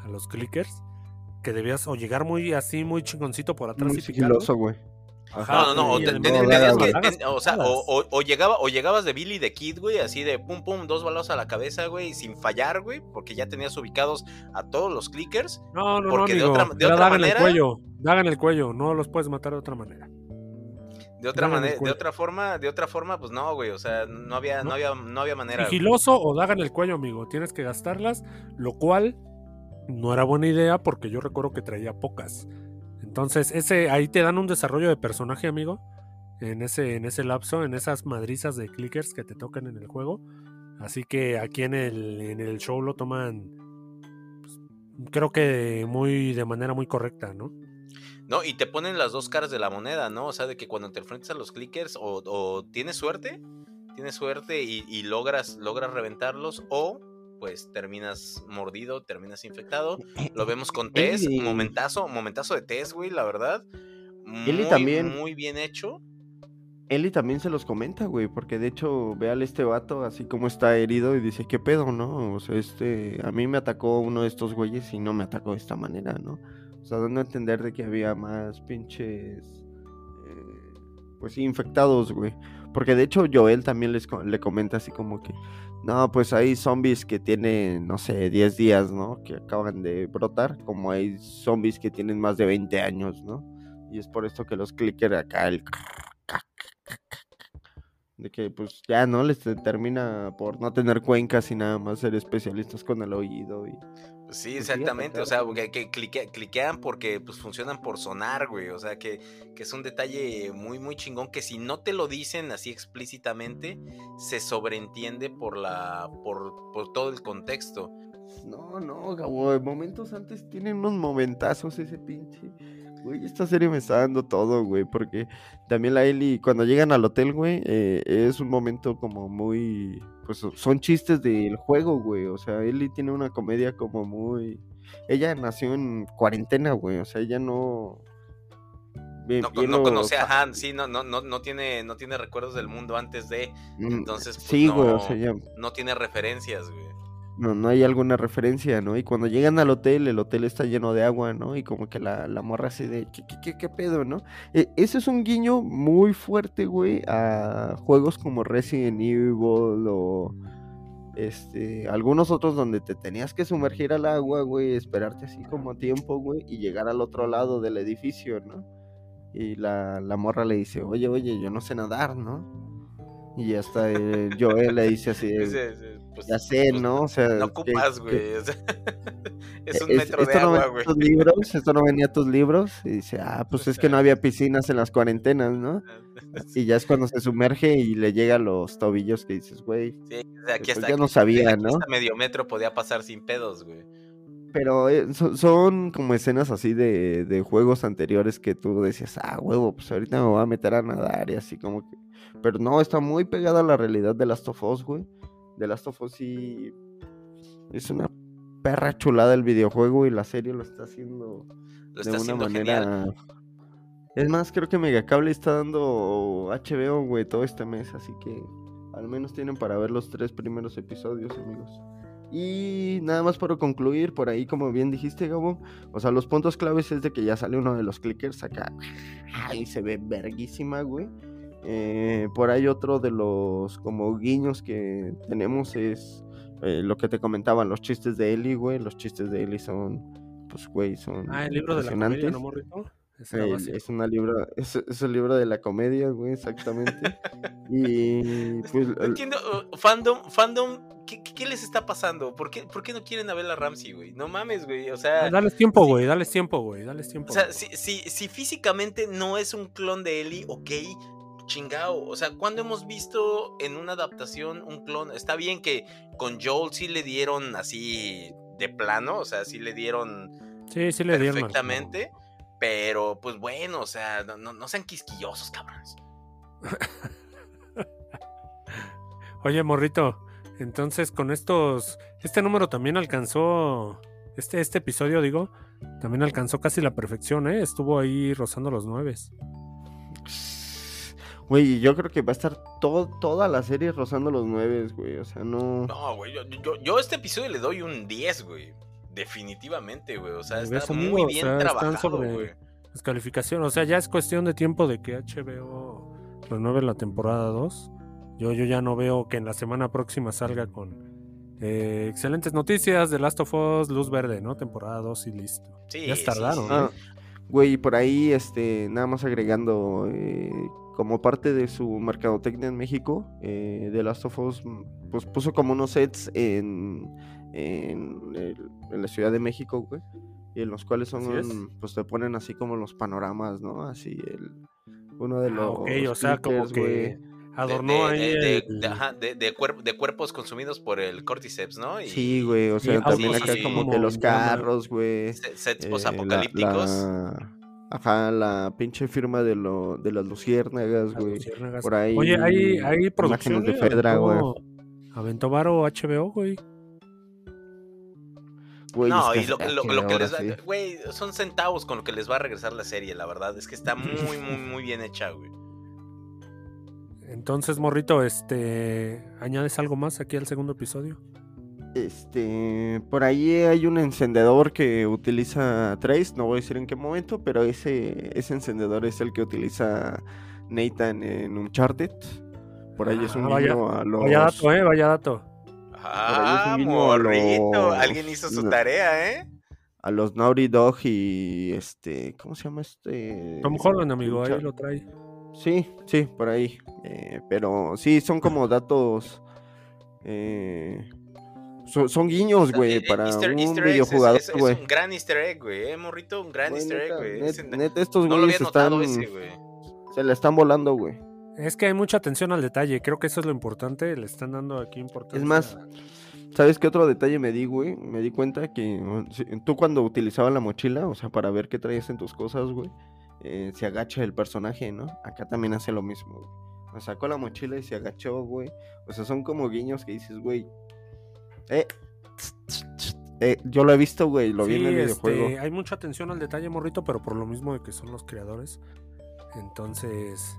a los clickers, que debías o llegar muy así, muy chingoncito por atrás Muy y sigiloso, güey. Ajá, No, no, no, o y te- el te- modo tenías largo, que- largas ten- o sea, o, o- o llegaba, o llegabas de Billy de Kid, güey, así de pum pum, dos balazos a la cabeza, güey, sin fallar, güey, porque ya tenías ubicados a todos los clickers. No, no, no, porque de amigo, otra- de otra daga en el manera- cuello, daga en el cuello, no los puedes matar de otra manera. De otra manera, de otra forma, de otra forma, pues no, güey, o sea, no había, no, No. había, no había manera. güey. Sigiloso o daga en el cuello, amigo. Tienes que gastarlas, lo cual no era buena idea porque yo recuerdo que traía pocas. Entonces, ese ahí te dan un desarrollo de personaje, amigo. En ese, en ese lapso, en esas madrizas de clickers que te tocan en el juego. Así que aquí en el, en el show lo toman. pues, creo que muy de manera muy correcta, ¿no? No, y te ponen las dos caras de la moneda, ¿no? O sea, de que cuando te enfrentas a los clickers o, o tienes suerte, tienes suerte y, y logras, logras reventarlos o pues terminas mordido, terminas infectado. Lo (laughs) vemos con Tess, Eli- momentazo, momentazo de Tess, güey, la verdad. Eli Muy, también. Muy bien hecho. Eli también se los comenta, güey, porque de hecho ve al este vato así como está herido y dice, ¿qué pedo, no? O sea, este, a mí me atacó uno de estos güeyes y no me atacó de esta manera, ¿no? O sea, dando a entender de que había más pinches, eh, pues sí, infectados, güey. Porque de hecho Joel también les, le comenta así como que, no, pues hay zombies que tienen, no sé, 10 días, ¿no? Que acaban de brotar, como hay zombies que tienen más de 20 años, ¿no? Y es por esto que los clicker acá, el de que pues ya no les te- termina por no tener cuencas y nada más ser especialistas con el oído y Sí, Pues exactamente. o sea, que, que clique- cliquean porque pues funcionan por sonar, güey. O sea, que, que es un detalle muy, muy chingón que si no te lo dicen así explícitamente, se sobreentiende por la, por, por todo el contexto. no, no, Gabo, de momentos antes tienen unos momentazos ese pinche. Güey, esta serie me está dando todo, güey, porque también la Ellie, cuando llegan al hotel, güey, eh, es un momento como muy, pues son chistes del juego, güey, o sea, Ellie tiene una comedia como muy, ella nació en cuarentena, güey, o sea, ella no... Bien- No, bien no conoce a Han, sí, no, no, no, no tiene, no tiene recuerdos del mundo antes de, Mm, entonces, pues, sí, güey, o no- sea, ya no tiene referencias, güey. No, no hay alguna referencia, ¿no? Y cuando llegan al hotel, el hotel está lleno de agua, ¿no? Y como que la, la morra así de, ¿qué, qué, qué, pedo, no? E- ese es un guiño muy fuerte, güey, a juegos como Resident Evil o este, algunos otros donde te tenías que sumergir al agua, güey, esperarte así como tiempo, güey, y llegar al otro lado del edificio, ¿no? Y la, la morra le dice, oye, oye, yo no sé nadar, ¿no? Y hasta eh, Joel le dice así, de, (laughs) Ese- ese, pues, ya sé, pues, ¿no? O sea, No ocupas, güey. o sea, (laughs) es un es- metro de esto no agua, venía güey. a tus libros, esto no venía a tus libros. Y dice, ah, pues es que no había piscinas en las cuarentenas, ¿no? (laughs) Y ya es cuando se sumerge y le llega a los tobillos que dices, güey. Sí, o sea, aquí Pues hasta, ya no sabía, aquí ¿no? hasta medio metro podía pasar sin pedos, güey. Pero eh, so- son como escenas así de, de juegos anteriores que tú decías, ah, huevo, pues ahorita me voy a meter a nadar y así como que... Pero no, está muy pegada a la realidad de Last of Us, güey. The Last of Us sí es una perra chulada el videojuego y la serie lo está haciendo Lo de está una haciendo manera. genial. Es más, creo que Megacable está dando HBO, güey, todo este mes, así que al menos tienen para ver los tres primeros episodios, amigos. Y nada más para concluir, por ahí, como bien dijiste, Gabo, o sea, los puntos claves es de que ya sale uno de los clickers acá y se ve verguísima, güey. Eh, por ahí otro de los como guiños que tenemos es eh, lo que te comentaban, los chistes de Ellie, güey. Los chistes de Ellie son, pues, güey, son Ah, el libro de la comedia, básico. es una libro, (laughs) es, es el libro de la comedia, güey, exactamente. (laughs) y pues No el- entiendo, uh, fandom, fandom, ¿qué, les está pasando? ¿Por qué, ¿Por qué no quieren a Bella Ramsey, güey? No mames, güey. O sea, Ah, Dales tiempo, güey, dales tiempo, güey, dales tiempo. o sea si, si, si físicamente no es un clon de Ellie, ok, chingao. O sea, ¿cuándo hemos visto en una adaptación un clon? Está bien que con Joel sí le dieron así de plano, o sea, sí le dieron Sí, sí le dieron. perfectamente. Pero, pues bueno, o sea, no, no, no sean quisquillosos, cabrones. (laughs) Oye, morrito, entonces con estos, este número también alcanzó, este, este episodio, digo, también alcanzó casi la perfección, ¿eh? Estuvo ahí rozando los nueves. Güey, yo creo que va a estar todo, toda la serie rozando los nueve, güey. O sea, no. No, güey, yo, yo, yo a este episodio le doy un 10, güey. Definitivamente, güey. O sea, ¿Ves, está amigo? muy O bien sea, están trabajado, sobre- güey. Las calificaciones, o sea, ya es cuestión de tiempo de que HBO renueve la temporada 2. Yo, yo ya no veo que en la semana próxima salga con eh, excelentes noticias de Last of Us, Luz Verde, ¿no? Temporada 2 y listo. Sí, ya sí, tardaron, sí. ¿no? Ah, güey, y por ahí, este, nada más agregando, eh, como parte de su mercadotecnia en México, eh, The Last of Us, mm, pues puso como unos sets en, en, el- en la Ciudad de México, güey. Y en los cuales son, pues te ponen así como los panoramas, ¿no? Así el, uno de Ah, los. ok, o sea, como que güey. adornó de, ahí. de, de- el- de- ajá, de- de cuer- de cuerpos consumidos por el cordyceps, ¿no? Y Sí, güey, o Sí, sea, también acá así como que los carros, güey. se- sets eh, posapocalípticos. la- la- Ajá, la pinche firma de, lo, de las luciérnagas, güey. luciérnagas. Por ahí. Oye, hay, hay producciones de Fedra, güey. Aventó Varo HBO, güey. Güey, No, y lo, que lo- lo que les va, sí. güey, son centavos con lo que les va a regresar la serie, la verdad. Es que está muy, muy, (laughs) muy bien hecha, güey. Entonces, morrito, este. ¿Añades algo más aquí al segundo episodio? Este, por ahí hay un encendedor que utiliza Trace, no voy a decir en qué momento, pero ese, ese encendedor es el que utiliza Nathan en Uncharted. Por ahí es un Ah, vaya- guiño a los... Vaya dato, eh, vaya dato. Ah, es un guiño a morrito. los- Alguien hizo su no. tarea, ¿eh? A los Naughty Dog y este... ¿Cómo se llama este? Tom Holland, amigo, ahí lo trae. Sí, sí, por ahí. eh, pero sí, son como datos... eh, son, son guiños, güey, Eh, eh, para Easter- un Easter videojugador, es, es- es güey. un gran easter egg, güey, ¿eh, morrito? Un gran easter egg, güey. net- estos no güeyes están... notado ese, güey. Se la están volando, güey. Es que hay mucha atención al detalle, creo que eso es lo importante, le están dando aquí importancia. Es más, ¿sabes qué otro detalle me di, güey? Me di cuenta que tú cuando utilizabas la mochila, o sea, para ver qué traías en tus cosas, güey, eh, se agacha el personaje, ¿no? Acá también hace lo mismo, güey. O sacó la mochila y se agachó, güey. O sea, son como guiños que dices, güey. Eh, eh, yo lo he visto, güey, lo vi en el este, videojuego. hay mucha atención al detalle, morrito, pero por lo mismo de que son los creadores. Entonces,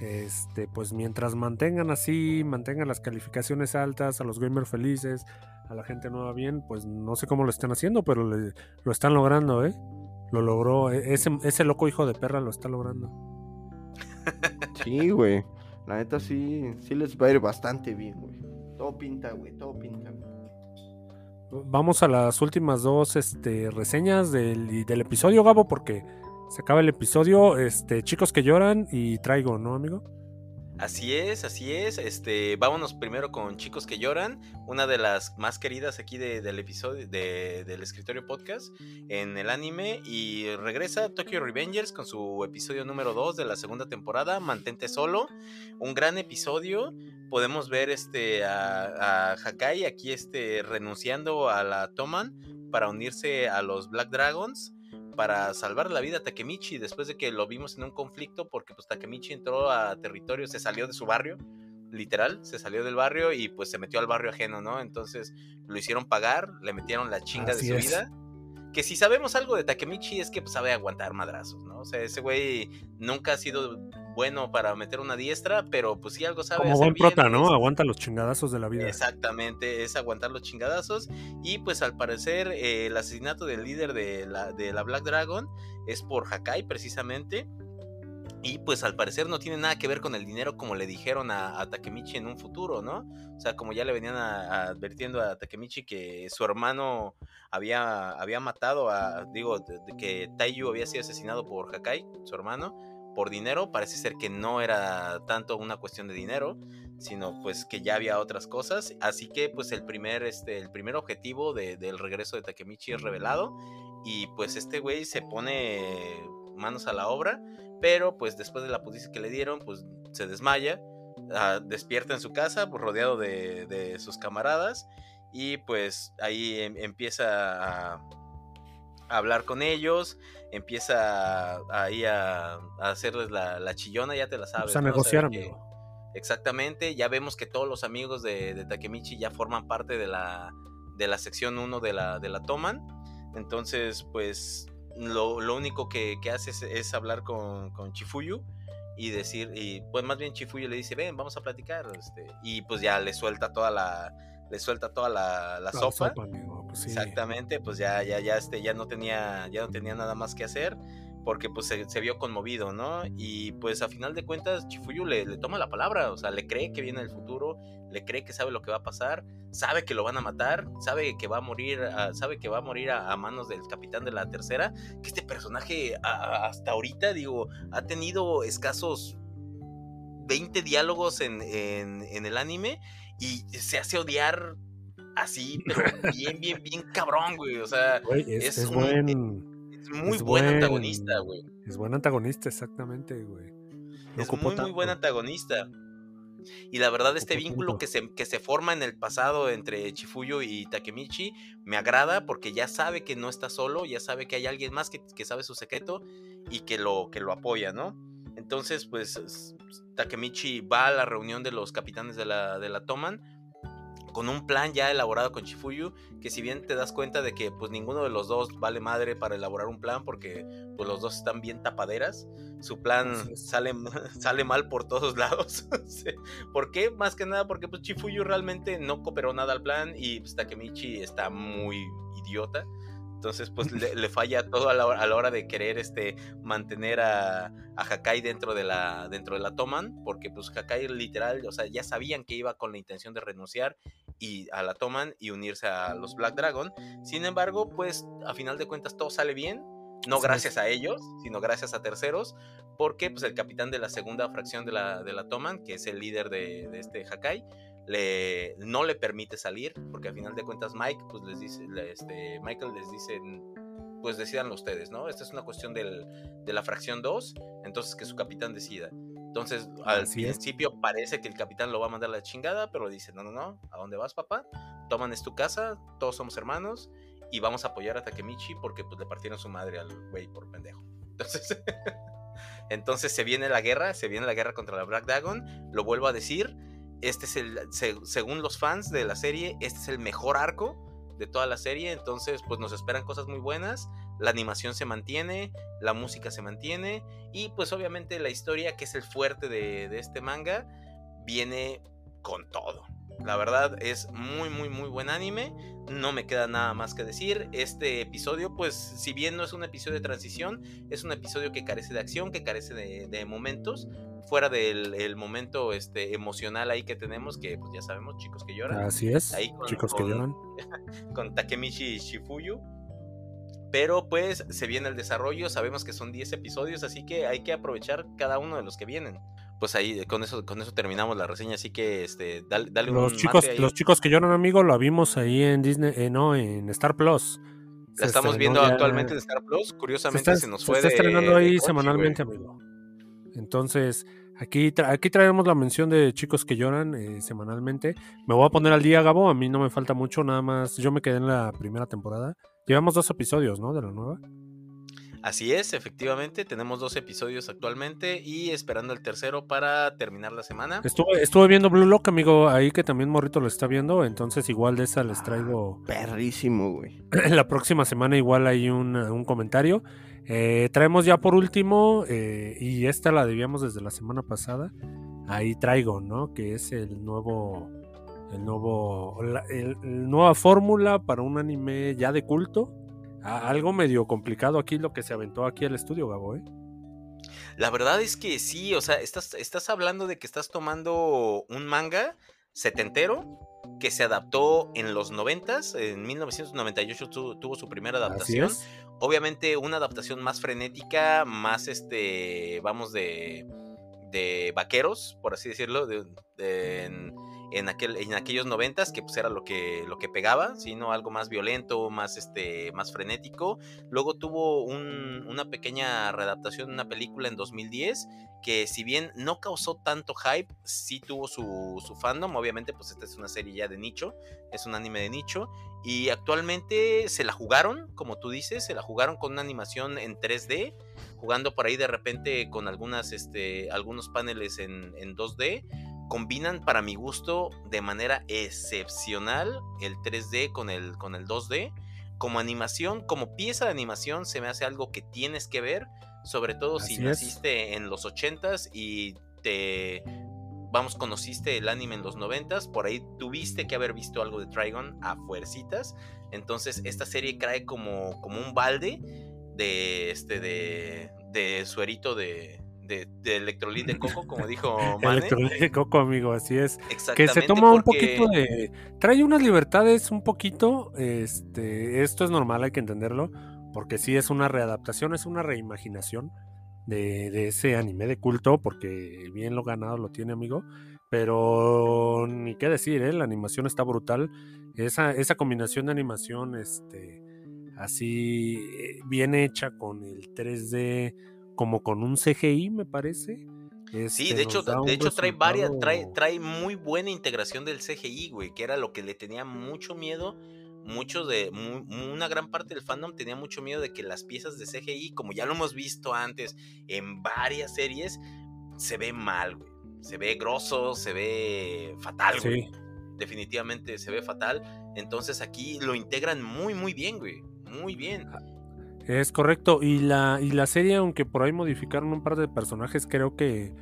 este, pues mientras mantengan así, mantengan las calificaciones altas, a los gamers felices, a la gente nueva bien, pues no sé cómo lo están haciendo, pero le- lo están logrando, ¿eh? Lo logró, e- ese, ese loco hijo de perra lo está logrando. (laughs) Sí, güey. La neta sí, sí les va a ir bastante bien, güey. Todo pinta, güey, todo pinta, güey. Vamos a las últimas dos este, reseñas del, episodio, Gabo, porque se acaba el episodio. Este, chicos que lloran y traigo, ¿no, amigo? Así es, así es. Este, vámonos primero con Chicos que lloran, una de las más queridas aquí de- del episodio de- del escritorio podcast en el anime y regresa Tokyo Revengers con su episodio número 2 de la segunda temporada, Mantente solo, un gran episodio. Podemos ver este a, a Hakai aquí este renunciando a la Toman para unirse a los Black Dragons para salvar la vida a Takemichi después de que lo vimos en un conflicto porque pues Takemichi entró a territorio, se salió de su barrio literal, se salió del barrio y pues se metió al barrio ajeno, ¿no? Entonces lo hicieron pagar, le metieron la chinga Así de su es. vida. Que si sabemos algo de Takemichi es que pues, sabe aguantar madrazos, ¿no? O sea, ese güey nunca ha sido bueno para meter una diestra, pero pues sí algo sabe Como hacer buen bien, prota, ¿no? es- Aguanta los chingadazos de la vida. Exactamente, es aguantar los chingadazos. Y pues al parecer eh, el asesinato del líder de la, de la Black Dragon es por Hakai precisamente. Y pues al parecer no tiene nada que ver con el dinero como le dijeron a, Takemichi en un futuro, ¿no? O sea, como ya le venían advirtiendo a Takemichi que su hermano había, había matado a, digo, que Taiyu había sido asesinado por Hakai, su hermano, por dinero. Parece ser que no era tanto una cuestión de dinero, sino pues que ya había otras cosas. Así que pues el primer, este, el primer objetivo de- del regreso de Takemichi es revelado. Y pues este güey se pone manos a la obra, pero pues después de la putiza que le dieron, pues se desmaya, ah, despierta en su casa, pues, rodeado de, de sus camaradas. Y pues ahí em- empieza a, hablar con ellos, empieza ahí a, a hacerles la, la chillona, ya te la sabes. Pues. O sea, negociar, que- amigo. Exactamente, ya vemos que todos los amigos de, de Takemichi ya forman parte de la, de la sección 1 de la, de la Toman. Entonces, pues lo, lo único que, que hace es, es hablar con, con Chifuyu y decir, y pues más bien Chifuyu le dice, ven, vamos a platicar. Este, y pues ya le suelta toda la, le suelta toda la, la La sopa. amigo, pues sí. Exactamente, pues ya, ya, ya, este, ya no tenía, ya no tenía nada más que hacer, porque pues se, se vio conmovido, ¿no? Y pues a final de cuentas, Chifuyu le, le toma la palabra, o sea, le cree que viene el futuro, le cree que sabe lo que va a pasar, sabe que lo van a matar, sabe que va a morir, sabe que va a morir a, a manos del capitán de la tercera, que este personaje a- hasta ahorita, digo, ha tenido escasos 20 diálogos en, en, en el anime y se hace odiar así, pero (laughs) bien, bien, bien cabrón, güey. O sea, Güey, es, es es un- buen, es muy buen antagonista, güey. es buen antagonista, exactamente, güey. No Es muy, muy buen antagonista. Y la verdad, este vínculo que se, que se forma en el pasado entre Chifuyo y Takemichi me agrada porque ya sabe que no está solo, ya sabe que hay alguien más que, que sabe su secreto y que lo, que lo apoya, ¿no? Entonces, pues Takemichi va a la reunión de los capitanes de la, de la Toman con un plan ya elaborado con Chifuyu, que si bien te das cuenta de que pues ninguno de los dos vale madre para elaborar un plan porque pues los dos están bien tapaderas, su plan sale, (laughs) sale mal por todos (laughs) lados. ¿Por qué? Más que nada porque pues Chifuyu realmente no cooperó nada al plan y pues, Takemichi está muy idiota. Entonces, pues le, le falla todo a la, hora- a la hora de querer este, mantener a, a Hakai dentro de la dentro de la Toman, porque pues Hakai literal, o sea, ya sabían que iba con la intención de renunciar y a la Toman y unirse a los Black Dragon. Sin embargo, pues a final de cuentas todo sale bien, no gracias a ellos, sino gracias a terceros, porque pues el capitán de la segunda fracción de la, de la Toman, que es el líder de, de este Hakai, le, no le permite salir, porque a final de cuentas Mike, pues les dice, este, Michael les dice, pues decidanlo ustedes, ¿no? Esta es una cuestión del, de la fracción 2, entonces que su capitán decida. Entonces, al Así es. principio parece que el capitán lo va a mandar a la chingada, pero dice, no, no, no, ¿a dónde vas, papá? Toman es tu casa, todos somos hermanos, y vamos a apoyar a Takemichi porque pues le partieron su madre al güey por pendejo. Entonces, (laughs) entonces se viene la guerra, se viene la guerra contra la Black Dragon, lo vuelvo a decir, este es el, se- según los fans de la serie, este es el mejor arco de toda la serie, entonces pues nos esperan cosas muy buenas, la animación se mantiene, la música se mantiene y pues obviamente la historia que es el fuerte de, de este manga viene con todo. La verdad es muy muy muy buen anime, no me queda nada más que decir. Este episodio pues si bien no es un episodio de transición, es un episodio que carece de acción, que carece de, de momentos, fuera del el momento este, emocional ahí que tenemos, que pues ya sabemos chicos que lloran Así es, Ahí con- chicos que lloran. (laughs) con Takemichi Shifuyu. Pero pues se viene el desarrollo, sabemos que son 10 episodios, así que hay que aprovechar cada uno de los que vienen. Pues ahí con eso, con eso terminamos la reseña, así que este, dale, dale Los un chicos, ahí. los chicos que lloran, amigo, lo vimos ahí en Disney, eh, no, en Star Plus. La Se estamos viendo ya- actualmente en Star Plus. se Curiosamente está, se, nos se fue está de- estrenando ahí semanalmente, güey. amigo. Entonces, aquí, tra- aquí traemos la mención de chicos que lloran eh, semanalmente. Me voy a poner al día, Gabo. A mí no me falta mucho, nada más. Yo me quedé en la primera temporada. Llevamos dos episodios, ¿no? De la nueva. Así es, efectivamente, tenemos dos episodios actualmente y esperando el tercero para terminar la semana. Estuve, estuve viendo Blue Lock, amigo, ahí que también Morrito lo está viendo, entonces igual de esa les traigo Perrísimo, güey. (clears throat) la próxima semana igual hay un, un comentario. Eh, traemos ya por último, eh, y esta la debíamos desde la semana pasada, ahí traigo, ¿no? Que es el nuevo, el nuevo, la el- el nueva fórmula para un anime ya de culto. Algo medio complicado aquí lo que se aventó aquí al estudio, Gabo, ¿eh? La verdad es que sí, o sea, estás, estás hablando de que estás tomando un manga setentero que se adaptó en los noventas, en 1998 tu- tuvo su primera adaptación. Obviamente una adaptación más frenética, más este, vamos de, de vaqueros, por así decirlo, de, de- en, en aquel, en aquellos noventas, que pues era lo que, lo que pegaba, sino algo más violento, más, este, más frenético. Luego tuvo un- una pequeña readaptación de una película en 2010 que si bien no causó tanto hype, sí tuvo su, su fandom. Obviamente, pues esta es una serie ya de nicho, es un anime de nicho. Y actualmente se la jugaron, como tú dices, se la jugaron con una animación en 3D, jugando por ahí de repente con algunas, este, algunos paneles en, en 2D. Combinan para mi gusto de manera excepcional el 3D con el, con el 2D. Como animación, como pieza de animación, se me hace algo que tienes que ver, sobre todo si es. naciste en los 80s y te vamos, conociste el anime en los noventas, por ahí tuviste que haber visto algo de Trigon a fuercitas. Entonces, esta serie trae como, como un balde de este de, de suerito de, de, de electrolit de coco, como (laughs) dijo Mane. Electrolit de Coco, amigo, así es. Que se toma un porque- poquito de. Trae unas libertades un poquito. Este. Esto es normal, hay que entenderlo. Porque sí es una readaptación, es una reimaginación de, de ese anime de culto. Porque bien lo ganado lo tiene, amigo. Pero ni qué decir, ¿eh? la animación está brutal. Esa, esa combinación de animación, este. Así eh, bien hecha con el 3D, como con un CGI, me parece. Sí, este, de hecho, de hecho trae varias, trae, trae muy buena integración del CGI, güey, que era lo que le tenía mucho miedo. Muchos de, una gran parte del fandom tenía mucho miedo de que las piezas de CGI, como ya lo hemos visto antes en varias series, se ve mal, güey. Se ve grosso, se ve fatal, güey. Sí. Definitivamente se ve fatal. Entonces aquí lo integran muy, muy bien, güey. Muy bien. Es correcto. Y la, y la serie, aunque por ahí modificaron un par de personajes, creo que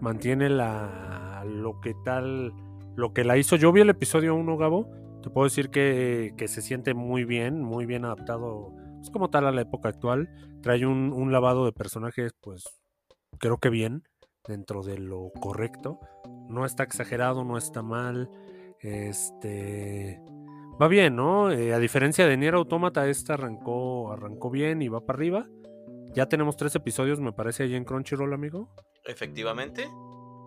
mantiene la lo que tal, lo que la hizo. Yo vi el episodio 1, Gabo. Te puedo decir que, que se siente muy bien, muy bien adaptado, pues como tal a la época actual. Trae un, un lavado de personajes, pues creo que bien, dentro de lo correcto. No está exagerado, no está mal. Este va bien, ¿no? Eh, a diferencia de Nier Automata, esta arrancó, arrancó bien y va para arriba. Ya tenemos tres episodios, me parece, ahí en Crunchyroll, amigo. Efectivamente.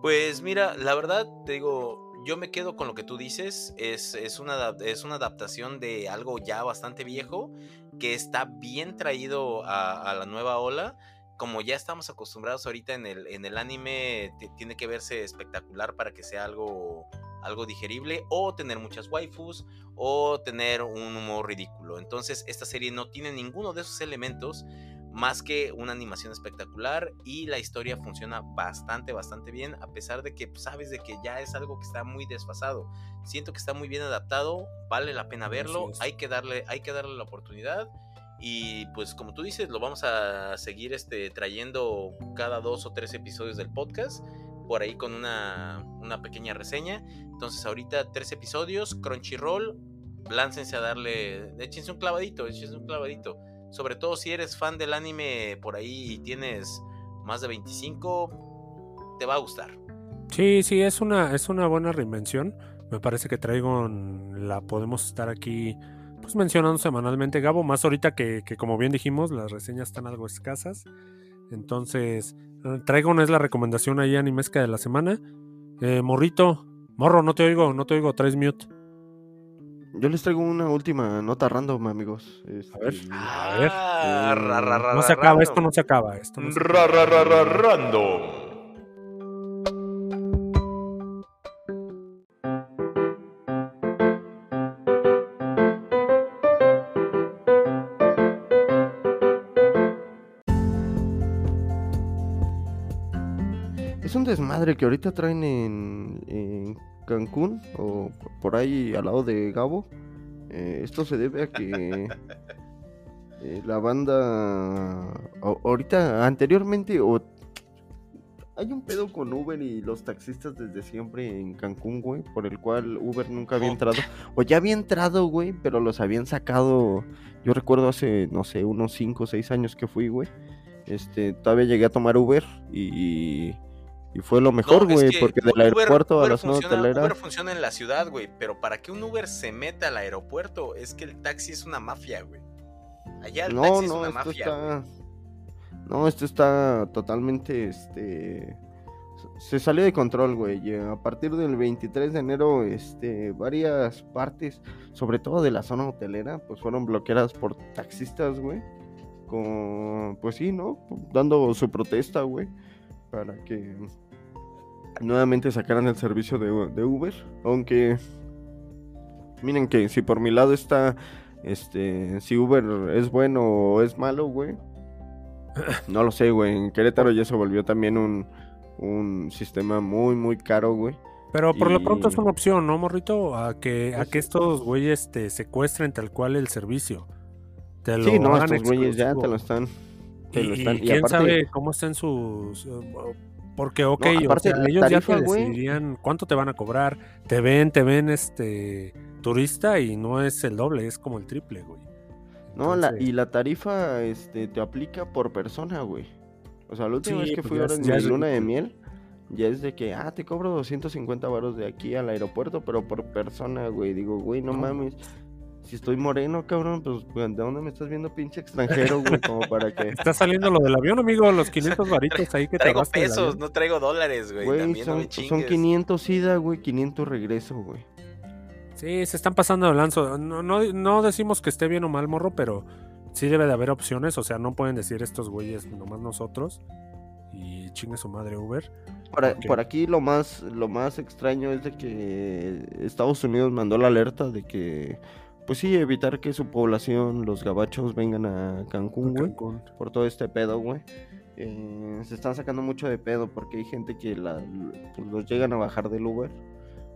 Pues mira, la verdad, te digo, yo me quedo con lo que tú dices. Es, es, una, es una adaptación de algo ya bastante viejo que está bien traído a, a la nueva ola. Como ya estamos acostumbrados ahorita en el, en el anime, ti- tiene que verse espectacular para que sea algo, algo digerible o tener muchas waifus o tener un humor ridículo. Entonces esta serie no tiene ninguno de esos elementos más que una animación espectacular y la historia funciona bastante, bastante bien, a pesar de que pues, sabes de que ya es algo que está muy desfasado. Siento que está muy bien adaptado, vale la pena verlo, hay que darle, hay que darle la oportunidad. Y pues como tú dices, lo vamos a seguir este, trayendo cada dos o tres episodios del podcast, por ahí con una, una pequeña reseña. Entonces ahorita tres episodios, Crunchyroll, láncense a darle, échense un clavadito, échense un clavadito. Sobre todo si eres fan del anime por ahí y tienes más de 25, te va a gustar. Sí, sí, es una, es una buena reinvención. Me parece que traigo la podemos estar aquí pues mencionando semanalmente, Gabo, más ahorita que, que como bien dijimos, las reseñas están algo escasas. Entonces, eh, Traigon es la recomendación ahí animesca de la semana. Eh, morrito, Morro, no te oigo, no te oigo, traes mute. Yo les traigo una última nota random, amigos. A ver. Este, A ver. No se acaba, esto no se acaba. Esto no se acaba. Random. Es un desmadre que ahorita traen en Cancún o por ahí al lado de Gabo. Eh, esto se debe a que (laughs) eh, la banda ahorita anteriormente o hay un pedo con Uber y los taxistas desde siempre en Cancún, güey, por el cual Uber nunca había Oh. entrado. O ya había entrado, güey, pero los habían sacado. Yo recuerdo hace, no sé, unos 5 o 6 años que fui, güey. Este, todavía llegué a tomar Uber y, y fue lo mejor, No, es güey, que porque del aeropuerto a Uber la zona funciona, hotelera. Uber funciona en la ciudad, güey, pero para que un Uber se meta al aeropuerto es que el taxi es una mafia, güey. Allá el No, taxi es una esto mafia. está. No, esto está totalmente, este. Se salió de control, güey. y A partir del 23 de enero, este, varias partes, sobre todo de la zona hotelera, pues fueron bloqueadas por taxistas, güey. Con, pues sí, ¿no? Dando su protesta, güey. Para que nuevamente sacaran el servicio de, de Uber. Aunque, miren que si por mi lado está este, si Uber es bueno o es malo, güey. (coughs) No lo sé, güey. En Querétaro ya se volvió también un, un sistema muy, muy caro, güey. Pero por lo pronto es una opción, ¿no, morrito? A que, a Pues que sí. estos güeyes te secuestren tal cual el servicio. Te lo Sí, no, estos güeyes ya te lo están. Te Y, lo están. y Y, quién aparte, sabe cómo estén sus... uh, Porque, ok, aparte, sea, ellos ya te decidirían cuánto te van a cobrar. Te ven, te ven este turista y no es el doble, es como el triple, güey. no, la, y la tarifa este, te aplica por persona, güey. O sea, la última Sí, vez que pues fui ahora en mi luna de miel, ya es de que, ah, te cobro 250 varos de aquí al aeropuerto, pero por persona, güey. Digo, güey, no, No. mames. Si estoy moreno, cabrón, pues, ¿de dónde me estás viendo, pinche extranjero, güey? (laughs) Como para que... Está saliendo lo del avión, amigo, los (laughs) 500 varitos ahí que te Traigo pesos, no traigo dólares, güey. Güey, También no son, me son chingues. 500 ida, güey, 500 regreso, güey. Sí, se están pasando de lanzo. No, no, no decimos que esté bien o mal, morro, pero sí debe de haber opciones. O sea, no pueden decir estos güeyes nomás nosotros. Y chingue su madre Uber. Por aquí lo más, lo más extraño es de que Estados Unidos mandó la alerta de que, pues sí, evitar que su población, los gabachos, vengan a Cancún, güey. Por todo este pedo, güey. Eh, se están sacando mucho de pedo porque hay gente que la, pues, los llegan a bajar del Uber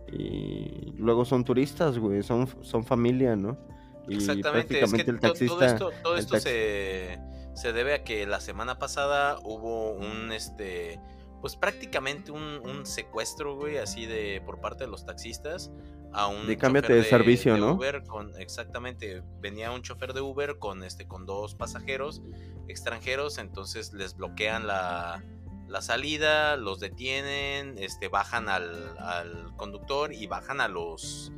y luego son turistas, güey, son, son familia, ¿no? Y Exactamente, es que prácticamente el to- taxista... todo esto, todo esto taxi- se, se debe a que la semana pasada hubo un este pues prácticamente un, un secuestro, güey, así de por parte de los taxistas a un De cámbiate de servicio, de ¿no? Uber con exactamente, venía un chofer de Uber con este con dos pasajeros extranjeros, entonces les bloquean la, la salida, los detienen, este bajan al, al conductor y bajan a los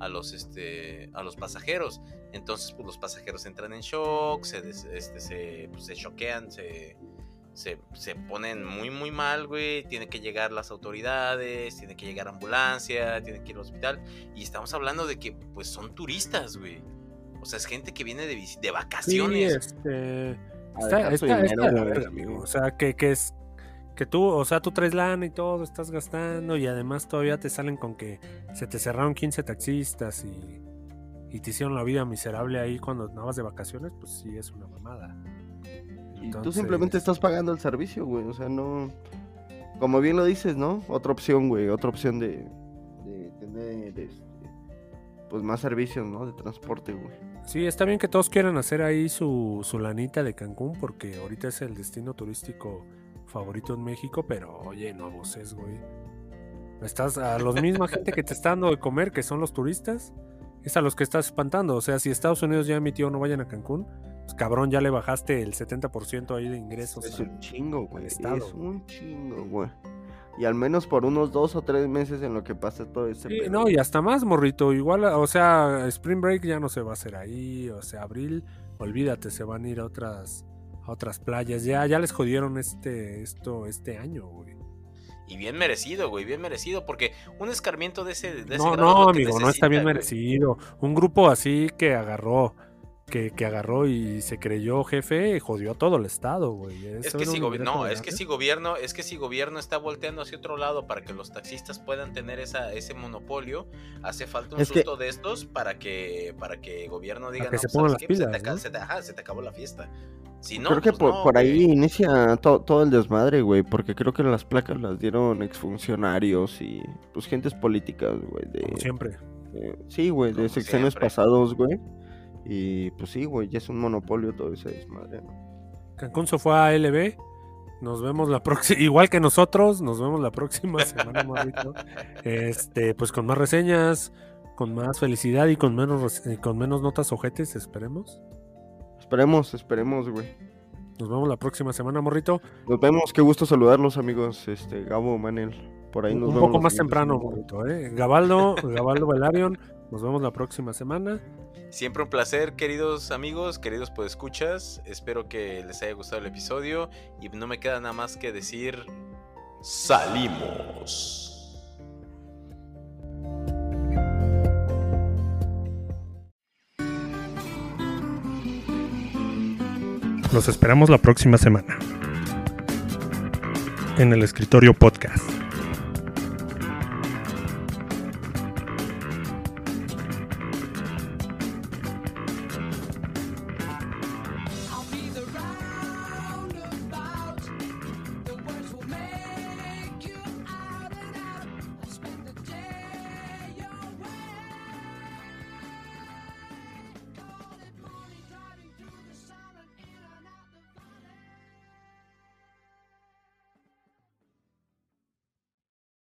a los este a los pasajeros. Entonces, pues los pasajeros entran en shock, se des- este se pues, se choquean, se se, se ponen muy muy mal, güey, tienen que llegar las autoridades, tiene que llegar ambulancia, tienen que ir al hospital y estamos hablando de que pues son turistas, güey. O sea, es gente que viene de, de Sí, vacaciones. este. A Está, está- dinero, está sí. amigo. O sea, que, que es. Que tú, o sea, tú traes lana y todo, estás gastando y además todavía te salen con que se te cerraron 15 taxistas y, y te hicieron la vida miserable ahí cuando andabas de vacaciones, pues sí es una mamada. Y tú simplemente estás pagando el servicio, güey. O sea, no. Como bien lo dices, ¿no? Otra opción, güey. Otra opción de, de tener este, pues más servicios, ¿no? De transporte, güey. Sí, está bien que todos quieran hacer ahí su, su lanita de Cancún porque ahorita es el destino turístico favorito en México, pero oye, no abuses, güey. Estás a los misma gente que te está dando de comer, que son los turistas, es a los que estás espantando. O sea, si Estados Unidos ya emitió no vayan a Cancún, pues cabrón, ya le bajaste el 70% ahí de ingresos. Es al- un chingo, güey. estado, Es un chingo, güey. Y al menos por unos dos o tres meses en lo que pase todo ese Sí, no, y hasta más, morrito. Igual, o sea, Spring Break ya no se va a hacer ahí. O sea, abril, olvídate, se van a ir a otras, a otras playas. Ya, ya les jodieron este, esto, este año, güey. Y bien merecido, güey, bien merecido, porque un escarmiento de ese, de ese No, grado no, amigo, no está bien güey. merecido. Un grupo así que agarró, que, que agarró y se creyó jefe, jodió a todo el estado, güey. Es que, si no, es que si gobierno, es que si gobierno está volteando hacia otro lado para que los taxistas puedan tener esa, ese monopolio, hace falta un Es que- susto de estos para que, para que gobierno diga que no, se pues, se, te pilas, aca- ¿no? se te- ajá, se te acabó la fiesta. Si no, creo que pues por, no, por ahí güey. inicia to- todo el desmadre, güey, porque creo que las placas las dieron exfuncionarios y pues gentes políticas, güey, Como de, siempre. eh, sí, güey, de Como sexenios siempre. pasados, güey. Y pues sí, güey, ya es un monopolio todo ese desmadre, ¿no? Cancún se fue a ALB. Nos vemos la próxima, (laughs) igual que nosotros, nos vemos la próxima (laughs) semana, morrito. Este, pues con más reseñas, con más felicidad y con menos y con menos notas ojetes, esperemos. Esperemos, esperemos, güey. Nos vemos la próxima semana, morrito. Nos vemos, qué gusto saludarlos, amigos, este, Gabo, Manel, por ahí nos Un vemos. poco la más temprano, morrito, ¿eh? Gabaldo, Gabaldo Velarion, nos vemos la próxima semana. Siempre un placer, queridos amigos, queridos podescuchas. Espero que les haya gustado el episodio. Y no me queda nada más que decir. Salimos. Los esperamos la próxima semana. En el escritorio podcast.